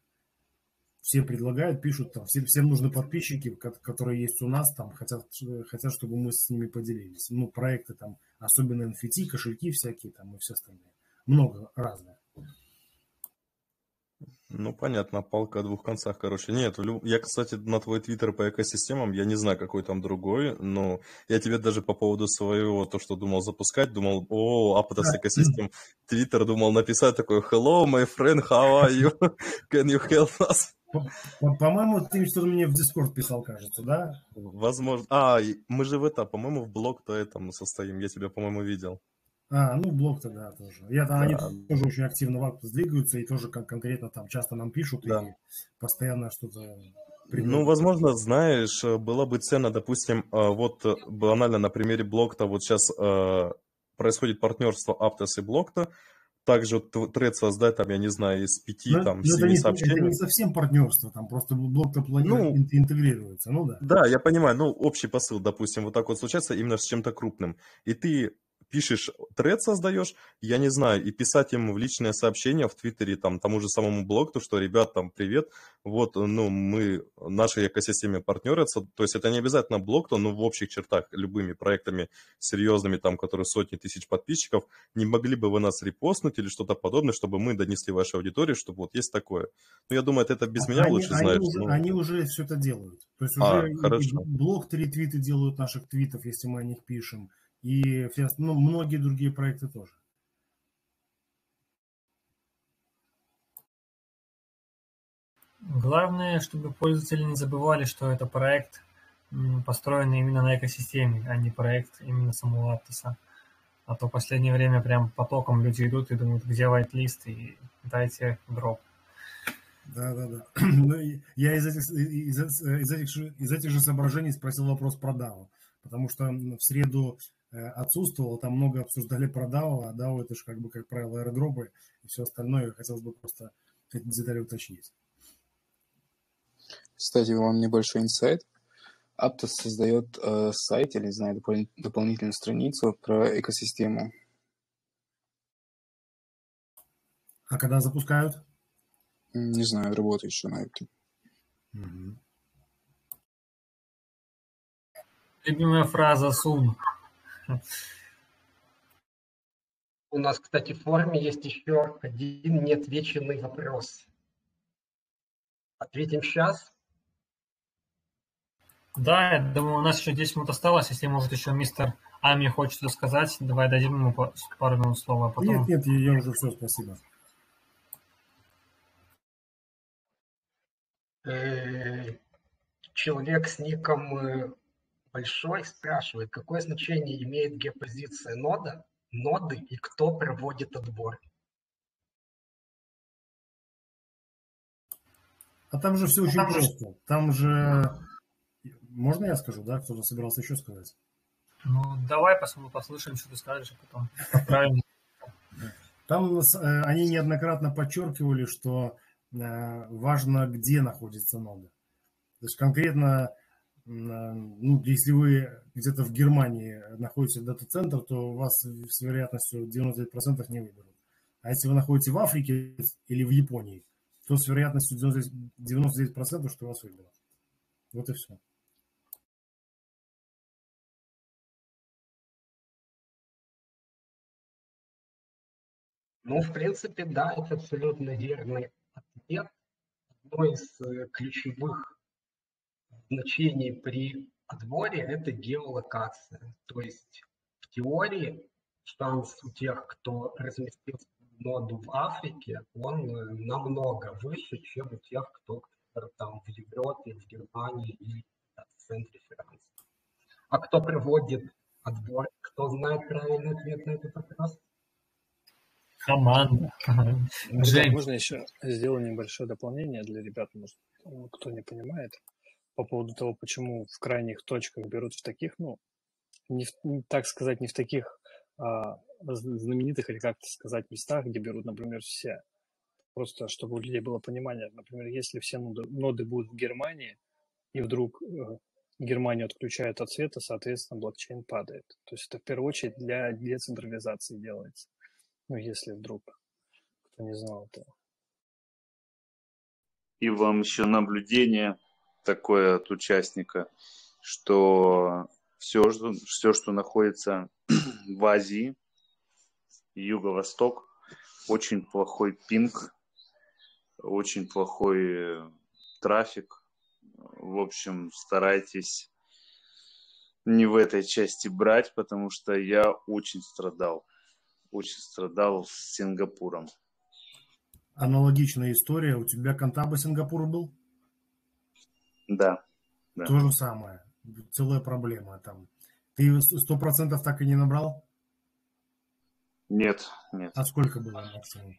Все предлагают, пишут там, всем, всем нужны подписчики, ко- которые есть у нас, там, хотят, хотят, чтобы мы с ними поделились. Ну, проекты там, особенно NFT, кошельки всякие там и все остальное. Много разных. Ну, понятно, палка о двух концах, короче. Нет, я, кстати, на твой твиттер по экосистемам, я не знаю, какой там другой, но я тебе даже по поводу своего, то, что думал запускать, думал, о, Aptos экосистем, твиттер думал написать такой, hello, my friend, how are you? Can you help us? По- по- По-моему, ты что-то мне в Дискорд писал, кажется, да? Возможно. А, мы же в это, по-моему, в блог-то этом состоим. Я тебя, по-моему, видел. А, ну, блог-то, да, тоже. Я там, они Да. тоже очень активно в Aptos двигаются, и тоже кон- конкретно там часто нам пишут, Да. и постоянно что-то Ну, возможно, знаешь, э, было бы ценно, допустим, э, вот э, банально на примере блокта вот сейчас происходит партнерство Aptos и блокта, также тред создать, там, я не знаю, из пяти, Но, там, но это, семи не, это сообщений. не совсем партнерство, там просто блок-то планирует, Ну, ин- интегрируется, ну да. Да, я понимаю, ну, общий посыл, допустим, вот так вот случается именно с чем-то крупным. И ты пишешь, тред создаешь, я не знаю, и писать ему в личное сообщение в Твиттере, там, тому же самому блогу, что, ребят, там, привет, вот, ну, мы нашей экосистеме партнерятся, то есть это не обязательно блог, то, но в общих чертах любыми проектами серьезными, там, которые сотни тысяч подписчиков, не могли бы вы нас репостнуть или что-то подобное, чтобы мы донесли вашей аудитории, чтобы вот есть такое. Ну, я думаю, это, без А- меня Они, лучше они знаешь. уже, ну. они уже все это делают. То есть А, уже хорошо. блог ретвиты делают наших твитов, если мы о них пишем, и все, ну, многие другие проекты тоже. Главное, чтобы пользователи не забывали, что это проект, построенный именно на экосистеме, а не проект именно самого Aptos. А то в последнее время прям потоком люди идут и думают, где whitelist, и дайте дроп. Да, да, да. Ну, я из этих, из, из этих, из этих же соображений спросил вопрос про DAO. Потому что в среду э, отсутствовал, там много обсуждали про DAO, а DAO это же как бы, как правило, аэродропы и все остальное. Хотелось бы просто эти детали уточнить. Кстати, вам небольшой инсайт. Aptos создает э, сайт или, не знаю, допол- дополнительную страницу про экосистему. А когда запускают? Не знаю, работаю еще на этом. Мгм. Любимая фраза Сун. У нас, кстати, в форме есть еще один неотвеченный вопрос. Ответим сейчас. Да, я думаю, у нас еще 10 минут осталось. Если, может, еще мистер Ами хочет что сказать, давай дадим ему пару минут слова, а потом... Нет, нет, я уже все, спасибо. Э, Человек с ником э, Большой спрашивает, какое значение имеет геопозиция нода, ноды и кто проводит отбор? А там же все очень просто. Там же... Можно я скажу, да? Кто-то собирался еще сказать? Ну, давай посмотрим, послушаем, что ты скажешь, а потом поправим. Там э, они неоднократно подчеркивали, что э, важно, где находится нода. То есть конкретно, ну, если вы где-то в Германии находите дата-центр, то вас с вероятностью 99% не выберут. А если вы находитесь в Африке или в Японии, то с вероятностью 99%, 99% что вас выберут. Вот и все. Ну, в принципе, да, это абсолютно верный ответ. Одно из э, ключевых значений при отборе– это геолокация. То есть в теории шанс у тех, кто разместил ноду в Африке, он э, намного выше, чем у тех, кто например, там в Европе, в Германии или в центре Франции. А кто проводит отбор? Кто знает правильный ответ на этот вопрос? Команда. Джеймс. можно еще сделать небольшое дополнение для ребят, может, кто не понимает, по поводу того, почему в крайних точках берут в таких, ну, не, в- так сказать, не в таких а, знаменитых или как-то сказать местах, где берут, например, все. Просто чтобы у людей было понимание. Например, если все ноды, ноды будут в Германии, и вдруг э, Германию отключают от света, соответственно, блокчейн падает. То есть это в первую очередь для децентрализации делается. Ну, если вдруг кто не знал этого. И вам еще наблюдение такое от участника, что все, все, что находится в Азии, Юго-Восток, очень плохой пинг, очень плохой э, трафик. В общем, старайтесь не в этой части брать, потому что я очень страдал. Очень страдал с Сингапуром. Аналогичная история. У тебя Кантаба Сингапур был? Да, да. То же самое. Целая проблема там. Ты сто процентов так и не набрал? Нет, нет. А сколько было максимум?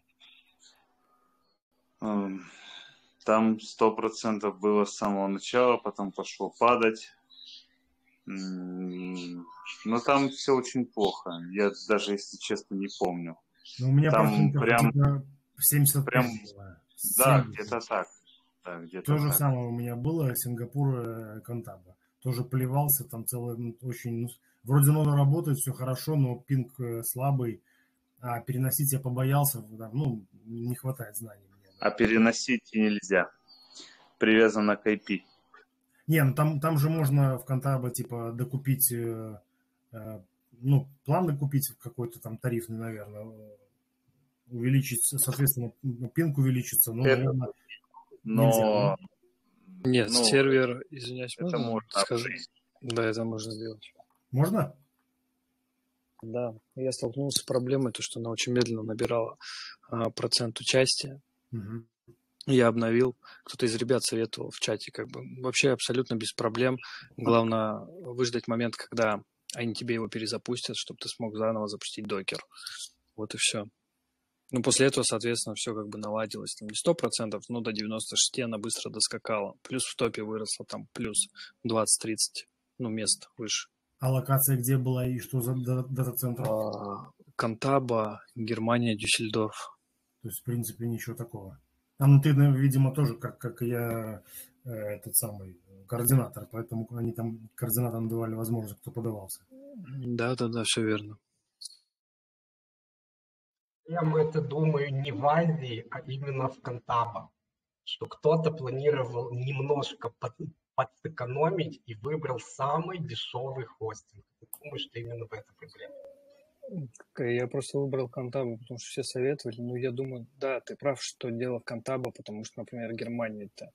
Эм, Там сто процентов было с самого начала, потом пошло падать. Но там все очень плохо. Я даже, если честно, не помню. Ну, у меня Там прям, где-то 75 прям, было. да, 70. где-то так. Да, где-то То же так. самое у меня было, Сингапур, э, Кантаба. Тоже плевался, там целый, м, очень, ну, вроде нода работает, все хорошо, но пинг э, слабый, а переносить я побоялся, да, ну, не хватает знаний мне. А переносить нельзя. Привязано к IP. Не, ну там, там же можно в Кантаба, типа, докупить, э, ну, план докупить какой-то там тарифный, наверное, увеличить, соответственно, ну, пинг увеличится, ну, Это, наверное, но, да? Нет, ну, сервер, извиняюсь, это можно можно апгрейдить. Да, это можно сделать. Можно? Да, я столкнулся с проблемой, то, что она очень медленно набирала а, процент участия. Мгм. Я обновил, кто-то из ребят советовал в чате, как бы вообще абсолютно без проблем. Главное выждать момент, когда они тебе его перезапустят, чтобы ты смог заново запустить докер. Вот и все. Ну, после этого, соответственно, все как бы наладилось. Там не сто процентов, но до 96 она быстро доскакала. Плюс в топе выросла там плюс 20-30, ну, мест выше. А локация где была и что за да- дата-центр? А, Кантаба, Германия, Дюссельдорф. То есть, в принципе, ничего такого. А ну ты, видимо, тоже, как, как я, э, этот самый координатор, поэтому они там координаторам давали возможность, кто подавался. Да, да, да, все верно. Я это думаю не в Азии, а именно в Кантаба. Что кто-то планировал немножко под, подсэкономить и выбрал самый дешевый хостинг. Я думаю, что именно в этом проблема. Я просто выбрал Кантабу, потому что все советовали. Ну, я думаю, да, ты прав, что дело в Кантабо, потому что, например, Германия это,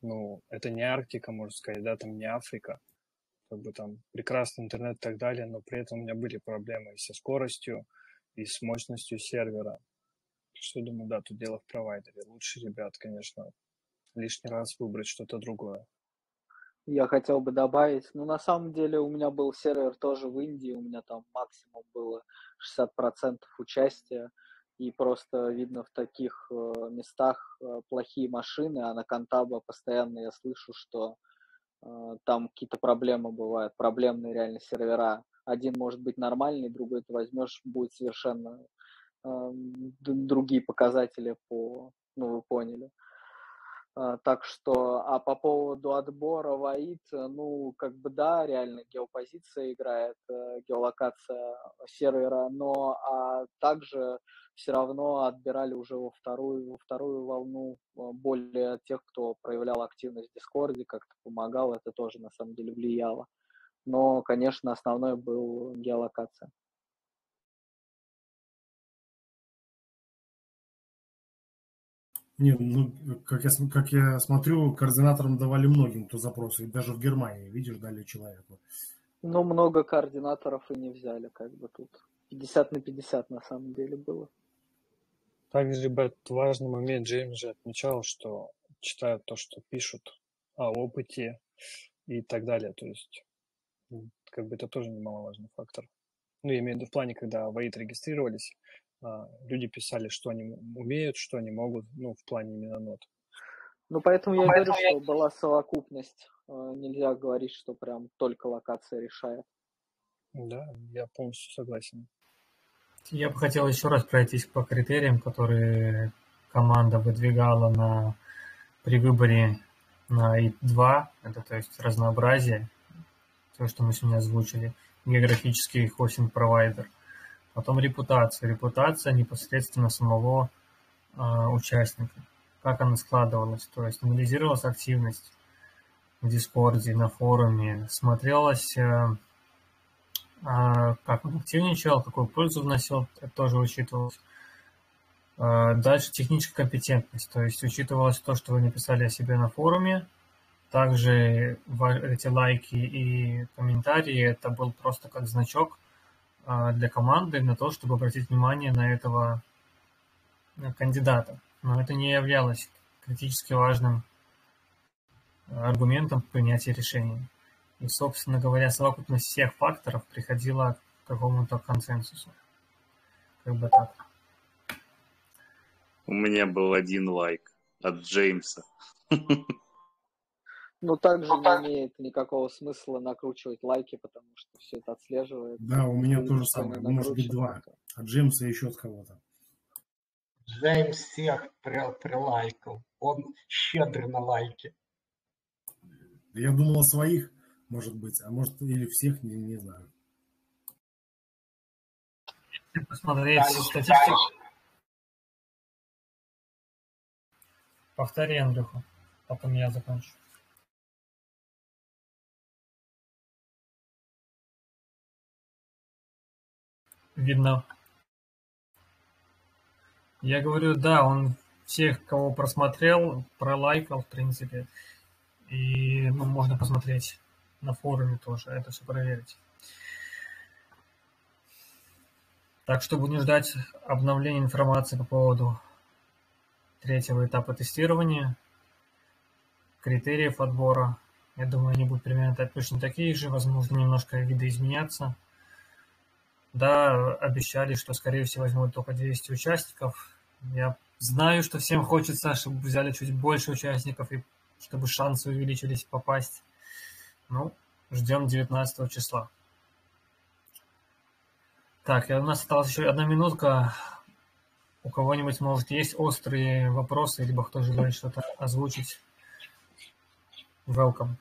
ну, это не Арктика, можно сказать, да, там не Африка. Как бы там прекрасный интернет и так далее, но при этом у меня были проблемы со скоростью, и с мощностью сервера. Что думаю, да, тут дело в провайдере. Лучше, ребят, конечно, лишний раз выбрать что-то другое. Я хотел бы добавить, ну, на самом деле у меня был сервер тоже в Индии, у меня там максимум было 60% участия, и просто видно в таких э, местах э, плохие машины, а на Кантаба постоянно я слышу, что э, там какие-то проблемы бывают, проблемные реально сервера. Один может быть нормальный, другой ты возьмешь, будет совершенно э, другие показатели по, ну, вы поняли. А, так что, а по поводу отбора в АИД, ну, как бы да, реально геопозиция играет, э, геолокация сервера, но а также все равно отбирали уже во вторую, во вторую волну а, более тех, кто проявлял активность в Дискорде, как-то помогал, это тоже на самом деле влияло. Но, конечно, основной был геолокация. Нет, ну, как я, как я смотрю, координаторам давали многим, кто запросы, даже в Германии, видишь, дали человеку. Ну, много координаторов и не взяли, как бы тут. 50 на 50 на самом деле было. Также, ребят, важный момент, Джеймс же отмечал, что читают то, что пишут о опыте и так далее. То есть, как бы это тоже немаловажный фактор. Ну, я имею в виду в плане, когда в АИД регистрировались, а, люди писали, что они умеют, что они могут, ну, в плане именно нот. Ну, поэтому я говорю, что была совокупность. А, нельзя говорить, что прям только локация решает. Да, я полностью согласен. Я бы хотел еще раз пройтись по критериям, которые команда выдвигала на, при выборе на ИТ-2, это то есть разнообразие, то, что мы сегодня озвучили, географический хостинг-провайдер – Потом репутация. Репутация непосредственно самого э, участника. Как она складывалась. То есть анализировалась активность в Дискорде, на форуме. Смотрелась, э, э, как он активничал, какую пользу вносил. Это тоже учитывалось. Э, дальше техническая компетентность. То есть учитывалось то, что вы написали о себе на форуме. Также эти лайки и комментарии, это был просто как значок а, для команды на то, чтобы обратить внимание на этого э, кандидата. Но это не являлось критически важным э, аргументом принятия решения. И, собственно говоря, совокупность всех факторов приходила к какому-то консенсусу. Как бы так. У меня был один лайк от Джеймса. Ну, также ну, не имеет никакого смысла накручивать лайки, потому что все это отслеживает. Да, у меня тоже самое. Может быть, два. От Джеймса еще от кого-то. Джеймс всех прилайкал. Он щедрый на лайки. Я думал о своих, может быть, а может или всех, не, не знаю. Посмотреть статистику. Повтори, Андрюха, потом я закончу. Видно. Я говорю, да, он всех, кого просмотрел, пролайкал, в принципе. И ну, можно посмотреть на форуме тоже, это все проверить. Так что будем ждать обновления информации по поводу третьего этапа тестирования, критериев отбора. Я думаю, они будут примерно точно такие же, возможно, немножко видоизменяться. Да, обещали, что, скорее всего, возьмут только 200 участников. Я знаю, что всем хочется, чтобы взяли чуть больше участников и чтобы шансы увеличились попасть. Ну, ждем 19 числа. Так, у нас осталась еще одна минутка. У кого-нибудь, может, есть острые вопросы, либо кто желает что-то озвучить? Welcome.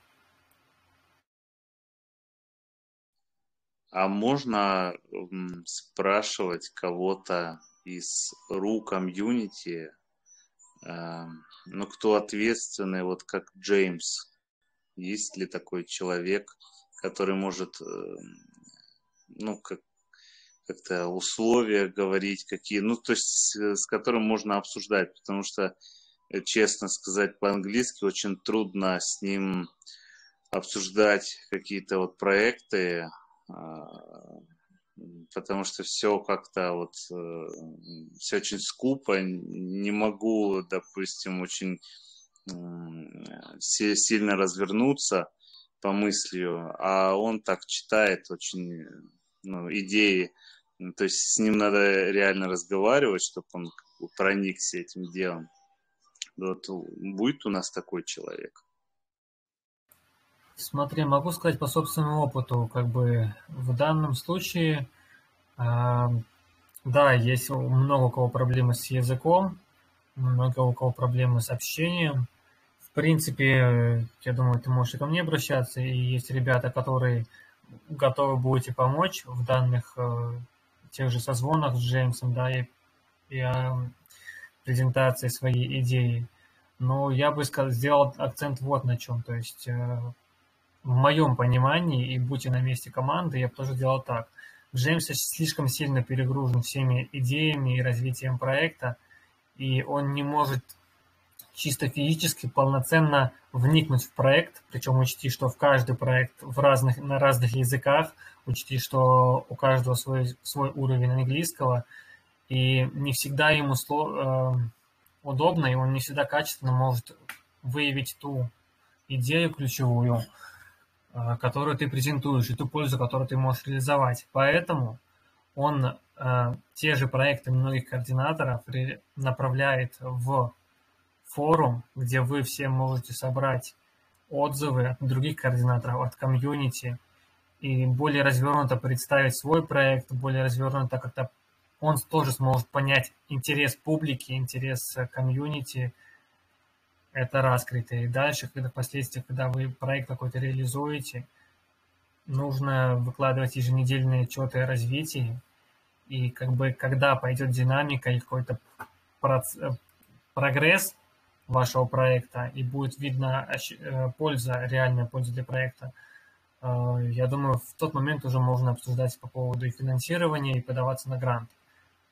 А можно спрашивать кого-то из РУ комьюнити, э, ну, кто ответственный, вот как Джеймс? Есть ли такой человек, который может, э, ну, как, как-то условия говорить, какие, ну, то есть э, с которым можно обсуждать, потому что, честно сказать, по-английски очень трудно с ним обсуждать какие-то вот проекты, потому что все как-то вот, все очень скупо, не могу, допустим, очень сильно развернуться по мыслью, а он так читает очень ну, идеи, то есть с ним надо реально разговаривать, чтобы он проникся этим делом. Вот будет у нас такой человек. Смотри, могу сказать по собственному опыту, как бы в данном случае, э, да, есть много у кого проблемы с языком, много у кого проблемы с общением. В принципе, я думаю, ты можешь и ко мне обращаться, и есть ребята, которые готовы будете помочь в данных э, тех же созвонах с Джеймсом, да, и, и э, презентации своей идеи. Но я бы сказал, сделал акцент вот на чем. То есть э, в моем понимании, и будьте на месте команды, я бы тоже делал так. Джеймс слишком сильно перегружен всеми идеями и развитием проекта, и он не может чисто физически полноценно вникнуть в проект, причем учти, что в каждый проект в разных, на разных языках, учти, что у каждого свой, свой уровень английского, и не всегда ему сло, э, удобно, и он не всегда качественно может выявить ту идею ключевую, которую ты презентуешь, и ту пользу, которую ты можешь реализовать. Поэтому он э, те же проекты многих координаторов направляет в форум, где вы все можете собрать отзывы от других координаторов, от комьюнити, и более развернуто представить свой проект, более развернуто как-то он тоже сможет понять интерес публики, интерес комьюнити, это раскрыто. И дальше, когда впоследствии, когда вы проект какой-то реализуете, нужно выкладывать еженедельные отчеты о развитии. И как бы когда пойдет динамика и какой-то прогресс вашего проекта, и будет видна э, польза, реальная польза для проекта, э, я думаю, в тот момент уже можно обсуждать по поводу и финансирования, и подаваться на грант.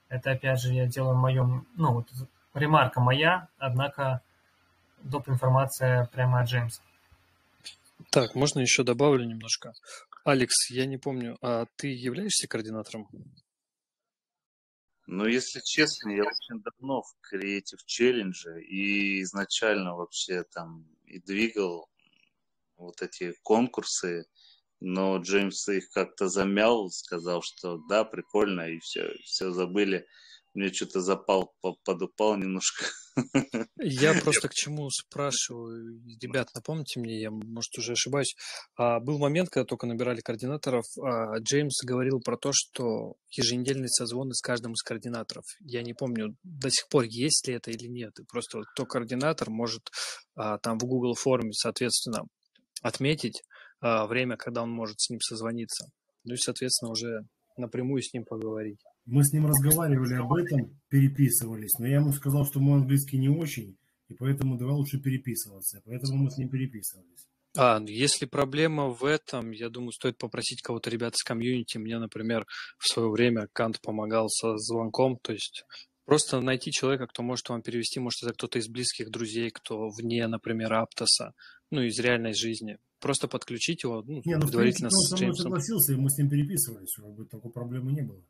Это, опять же, я делаю в моем, ну, вот ремарка моя, однако доп. информация прямо от Джеймса. Так, можно еще добавлю немножко. Алекс, я не помню, а ты являешься координатором? Ну, если честно, я очень давно в Creative Challenge и изначально вообще там и двигал вот эти конкурсы, но Джеймс их как-то замял, сказал, что да, прикольно, и все, все забыли мне что-то запал, подупал немножко. Я просто к чему спрашиваю, ребят, напомните мне, я, может, уже ошибаюсь. А, был момент, когда только набирали координаторов, а, Джеймс говорил про то, что еженедельные созвоны с каждым из координаторов. Я не помню до сих пор, есть ли это или нет. И просто вот кто координатор может а, там в Google форме, соответственно, отметить а, время, когда он может с ним созвониться. Ну и, соответственно, уже напрямую с ним поговорить. Мы с ним разговаривали об этом, переписывались, но я ему сказал, что мой английский не очень, и поэтому давай лучше переписываться. Поэтому мы с ним переписывались. А, ну, если проблема в этом, я думаю, стоит попросить кого-то ребят с комьюнити. Мне, например, в свое время Кант помогал со звонком, то есть просто найти человека, кто может вам перевести, может, это кто-то из близких друзей, кто вне, например, Аптоса, ну, из реальной жизни. Просто подключить его, ну, не, ну, предварительно принципе, он со мной согласился, и мы с ним переписывались, чтобы такой проблемы не было.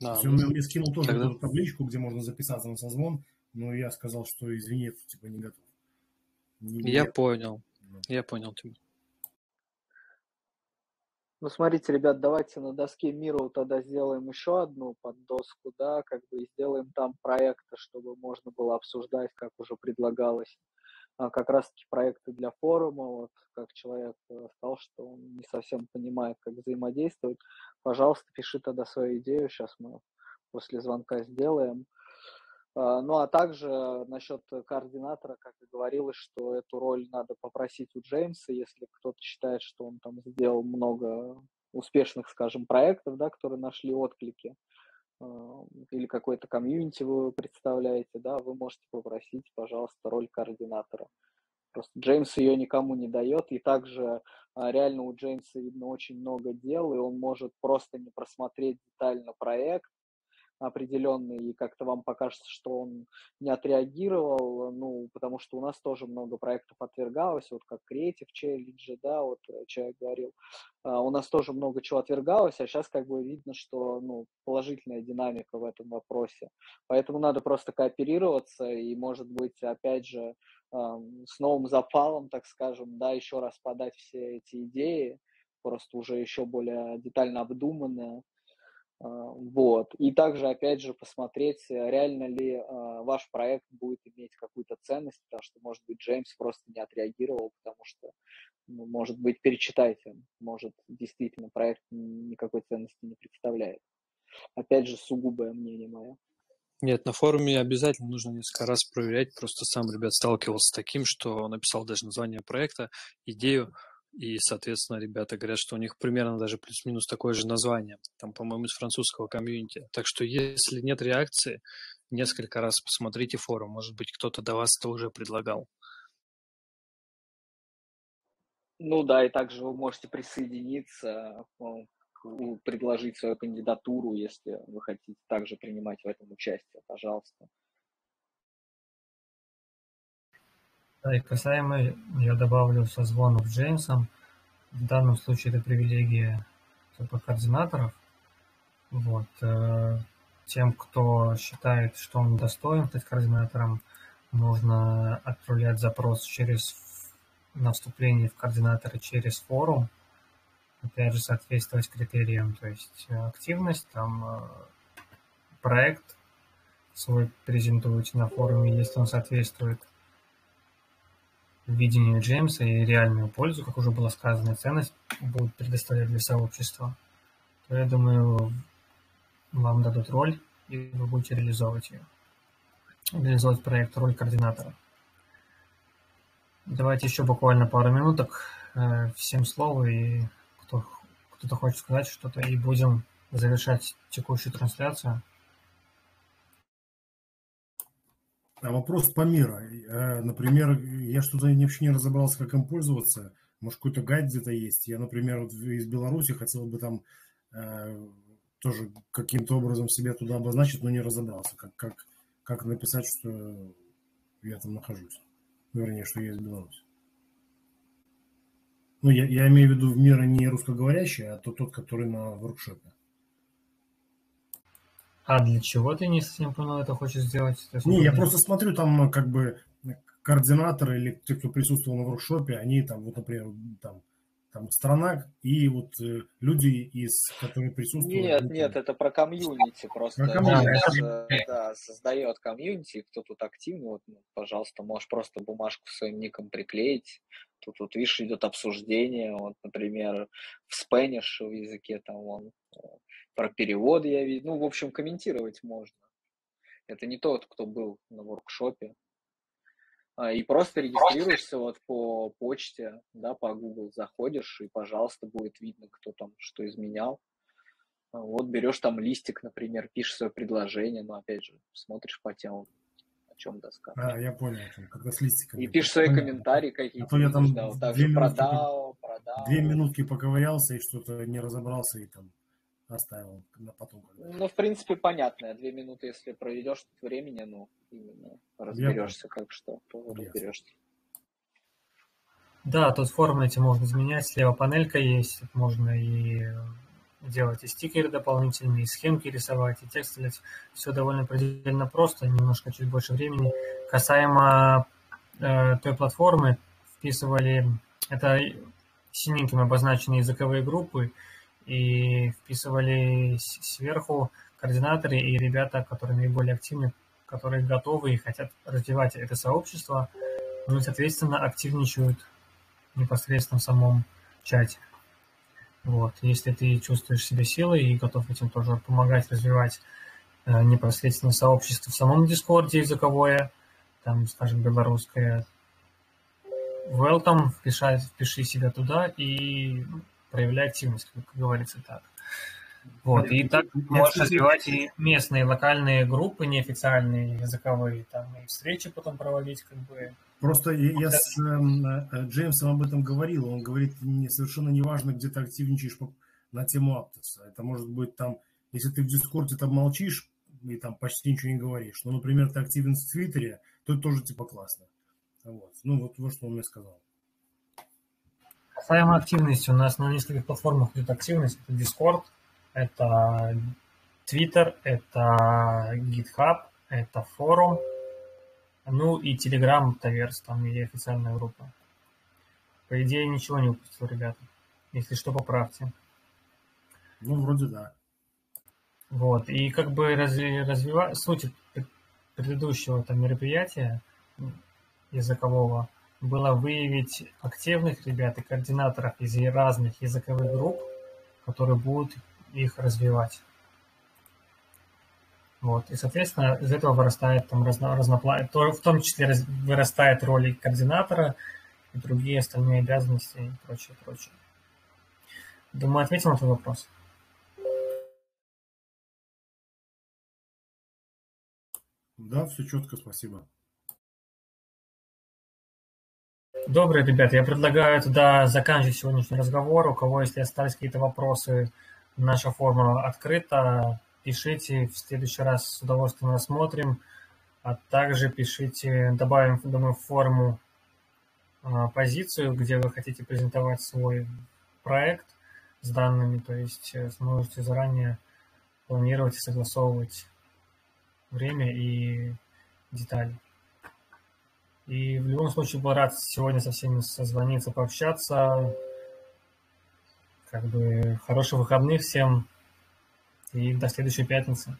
Да, есть он мне скинул тоже тогда... табличку, где можно записаться на созвон, но я сказал, что извини, типа не готов. Не я понял. Да. Я понял тебя. Ну, смотрите, ребят, давайте на доске Миру тогда сделаем еще одну под доску, да, как бы сделаем там проекты, чтобы можно было обсуждать, как уже предлагалось. А, как раз-таки проекты для форума, вот как человек э, сказал, что он не совсем понимает, как взаимодействовать, пожалуйста, пиши тогда свою идею, сейчас мы после звонка сделаем. А, ну а также насчет координатора, как и говорилось, что эту роль надо попросить у Джеймса, если кто-то считает, что он там сделал много успешных, скажем, проектов, да, которые нашли отклики, или какой-то комьюнити вы представляете, да, вы можете попросить, пожалуйста, роль координатора. Просто Джеймс ее никому не дает, и также а, реально у Джеймса, видно, очень много дел, и он может просто не просмотреть детально проект, определенный, и как-то вам покажется, что он не отреагировал, ну, потому что у нас тоже много проектов отвергалось, вот как Creative Challenge, да, вот э, человек говорил, а, у нас тоже много чего отвергалось, а сейчас как бы видно, что, ну, положительная динамика в этом вопросе. Поэтому надо просто кооперироваться и, может быть, опять же, с новым запалом, так скажем, да, еще раз подать все эти идеи, просто уже еще более детально обдуманные, вот. И также, опять же, посмотреть, э, реально ли а, ваш проект будет иметь какую-то ценность, потому что, может быть, Джеймс просто не отреагировал, потому что, ну, может быть, перечитайте, может, действительно проект никакой ценности не представляет. Опять же, сугубое мнение мое. Нет, на форуме обязательно нужно несколько раз проверять. Просто сам, ребят, сталкивался с таким, что написал даже название проекта, идею, и, соответственно, ребята говорят, что у них примерно даже плюс-минус такое же название, там, по-моему, из французского комьюнити. Так что, если нет реакции, несколько раз посмотрите форум. Может быть, кто-то до вас это уже предлагал. Ну да, и также вы можете присоединиться, ну, предложить свою кандидатуру, если вы хотите также принимать в этом участие, пожалуйста. И касаемо, я добавлю созвонов с Джеймсом, в данном случае это привилегия типа, координаторов. Вот. Э, тем, кто считает, что он достоин стать координатором, можно отправлять запрос через на вступление в координаторы через форум, опять же, соответствовать критериям, то есть активность, там э, проект свой презентуете на форуме, если он соответствует видению Джеймса и реальную пользу, как уже было сказано, ценность будут предоставлять для сообщества, то я думаю, вам дадут роль, и вы будете реализовывать ее. Реализовывать проект, роль координатора. Давайте еще буквально пару минуток. Э, всем слово, и кто, кто-то хочет сказать что-то, и будем завершать текущую трансляцию. А вопрос по миру. Э, например, я что-то вообще не разобрался, как им пользоваться. Может, какой-то гайд где-то есть. Я, например, из Беларуси хотел бы там э, тоже каким-то образом себя туда обозначить, но не разобрался, как, как, как написать, что я там нахожусь. Ну, вернее, что я из Беларуси. Ну, я, я имею в виду в мир не русскоговорящий, а тот, тот, который на воркшопе. А для чего ты не совсем понял это хочешь сделать? Не, я просто смотрю там как бы координаторы или те, кто присутствовал на воркшопе, они там, вот, например, там, там страна и вот э, люди, из которые присутствуют. Нет, они, нет, это про комьюнити просто. Про комьюнити. Да, да, создает комьюнити, кто тут активный, вот, ну, пожалуйста, можешь просто бумажку своим ником приклеить. Тут вот, видишь, идет обсуждение, вот, например, в Spanish в языке там он э, про перевод я видел. Ну, в общем, комментировать можно. Это не тот, кто был на воркшопе. А, и просто регистрируешься вот по почте, да, по Google заходишь, и, пожалуйста, будет видно, кто там что изменял. А, вот берешь там листик, например, пишешь свое предложение, но опять же, смотришь по тему, о чем доска. А, я понял, когда с листиками. И пишешь свои комментарии какие-то. А то я там да, вот так же продал, продал. Две минутки поковырялся и что-то не разобрался, и там оставил на потом. Ну, в принципе, понятно. Две минуты, если проведешь тут времени, ну, именно разберешься, как что, то разберешься. Да, тут формы эти можно изменять. Слева панелька есть, можно и делать и стикеры дополнительные, и схемки рисовать, и текст делать. Все довольно предельно просто, немножко чуть больше времени. Касаемо э, той платформы, вписывали, это синеньким обозначенные языковые группы, и вписывали сверху координаторы и ребята, которые наиболее активны, которые готовы и хотят развивать это сообщество, ну и, соответственно, активничают непосредственно в самом чате. Вот. Если ты чувствуешь себя силой и готов этим тоже помогать развивать э, непосредственно сообщество в самом Дискорде языковое, там, скажем, белорусское, welcome, впиши, впиши себя туда и ну, проявляй активность, как говорится так. Вот, и так можешь развивать и местные локальные группы неофициальные, языковые, там, и встречи потом проводить, как бы. Просто я, с э, Джеймсом об этом говорил, он говорит, не, совершенно не важно, где ты активничаешь по, на тему Аптоса. Это может быть там, если ты в Дискорде там молчишь и там почти ничего не говоришь, ну, например, ты активен в Твиттере, то это тоже типа классно. Вот. Ну, вот, вот что он мне сказал. Касаемо активности, у нас на нескольких платформах идет активность. Это Discord, это Twitter, это GitHub, это форум, ну и Telegram, Таверс, там и официальная группа. По идее, ничего не упустил, ребята. Если что, поправьте. Ну, вроде да. Вот, и как бы разви, развивать суть предыдущего там мероприятия языкового было выявить активных ребят и координаторов из разных языковых групп, которые будут их развивать. Вот. И, соответственно, из этого вырастает там разно, разноплан... в том числе раз... вырастает роль координатора и другие остальные обязанности и прочее, прочее. Думаю, ответил на твой вопрос. Да, все четко, спасибо. Добрый, ребят, я предлагаю тогда заканчивать сегодняшний разговор. У кого, если остались какие-то вопросы, наша форма открыта. Пишите, в следующий раз с удовольствием рассмотрим. А также пишите, добавим, думаю, в форму а, позицию, где вы хотите презентовать свой проект с данными, то есть э, сможете заранее планировать и согласовывать время и детали. И в любом случае был рад сегодня со всеми созвониться, пообщаться. Как бы хороших выходных всем и до следующей пятницы.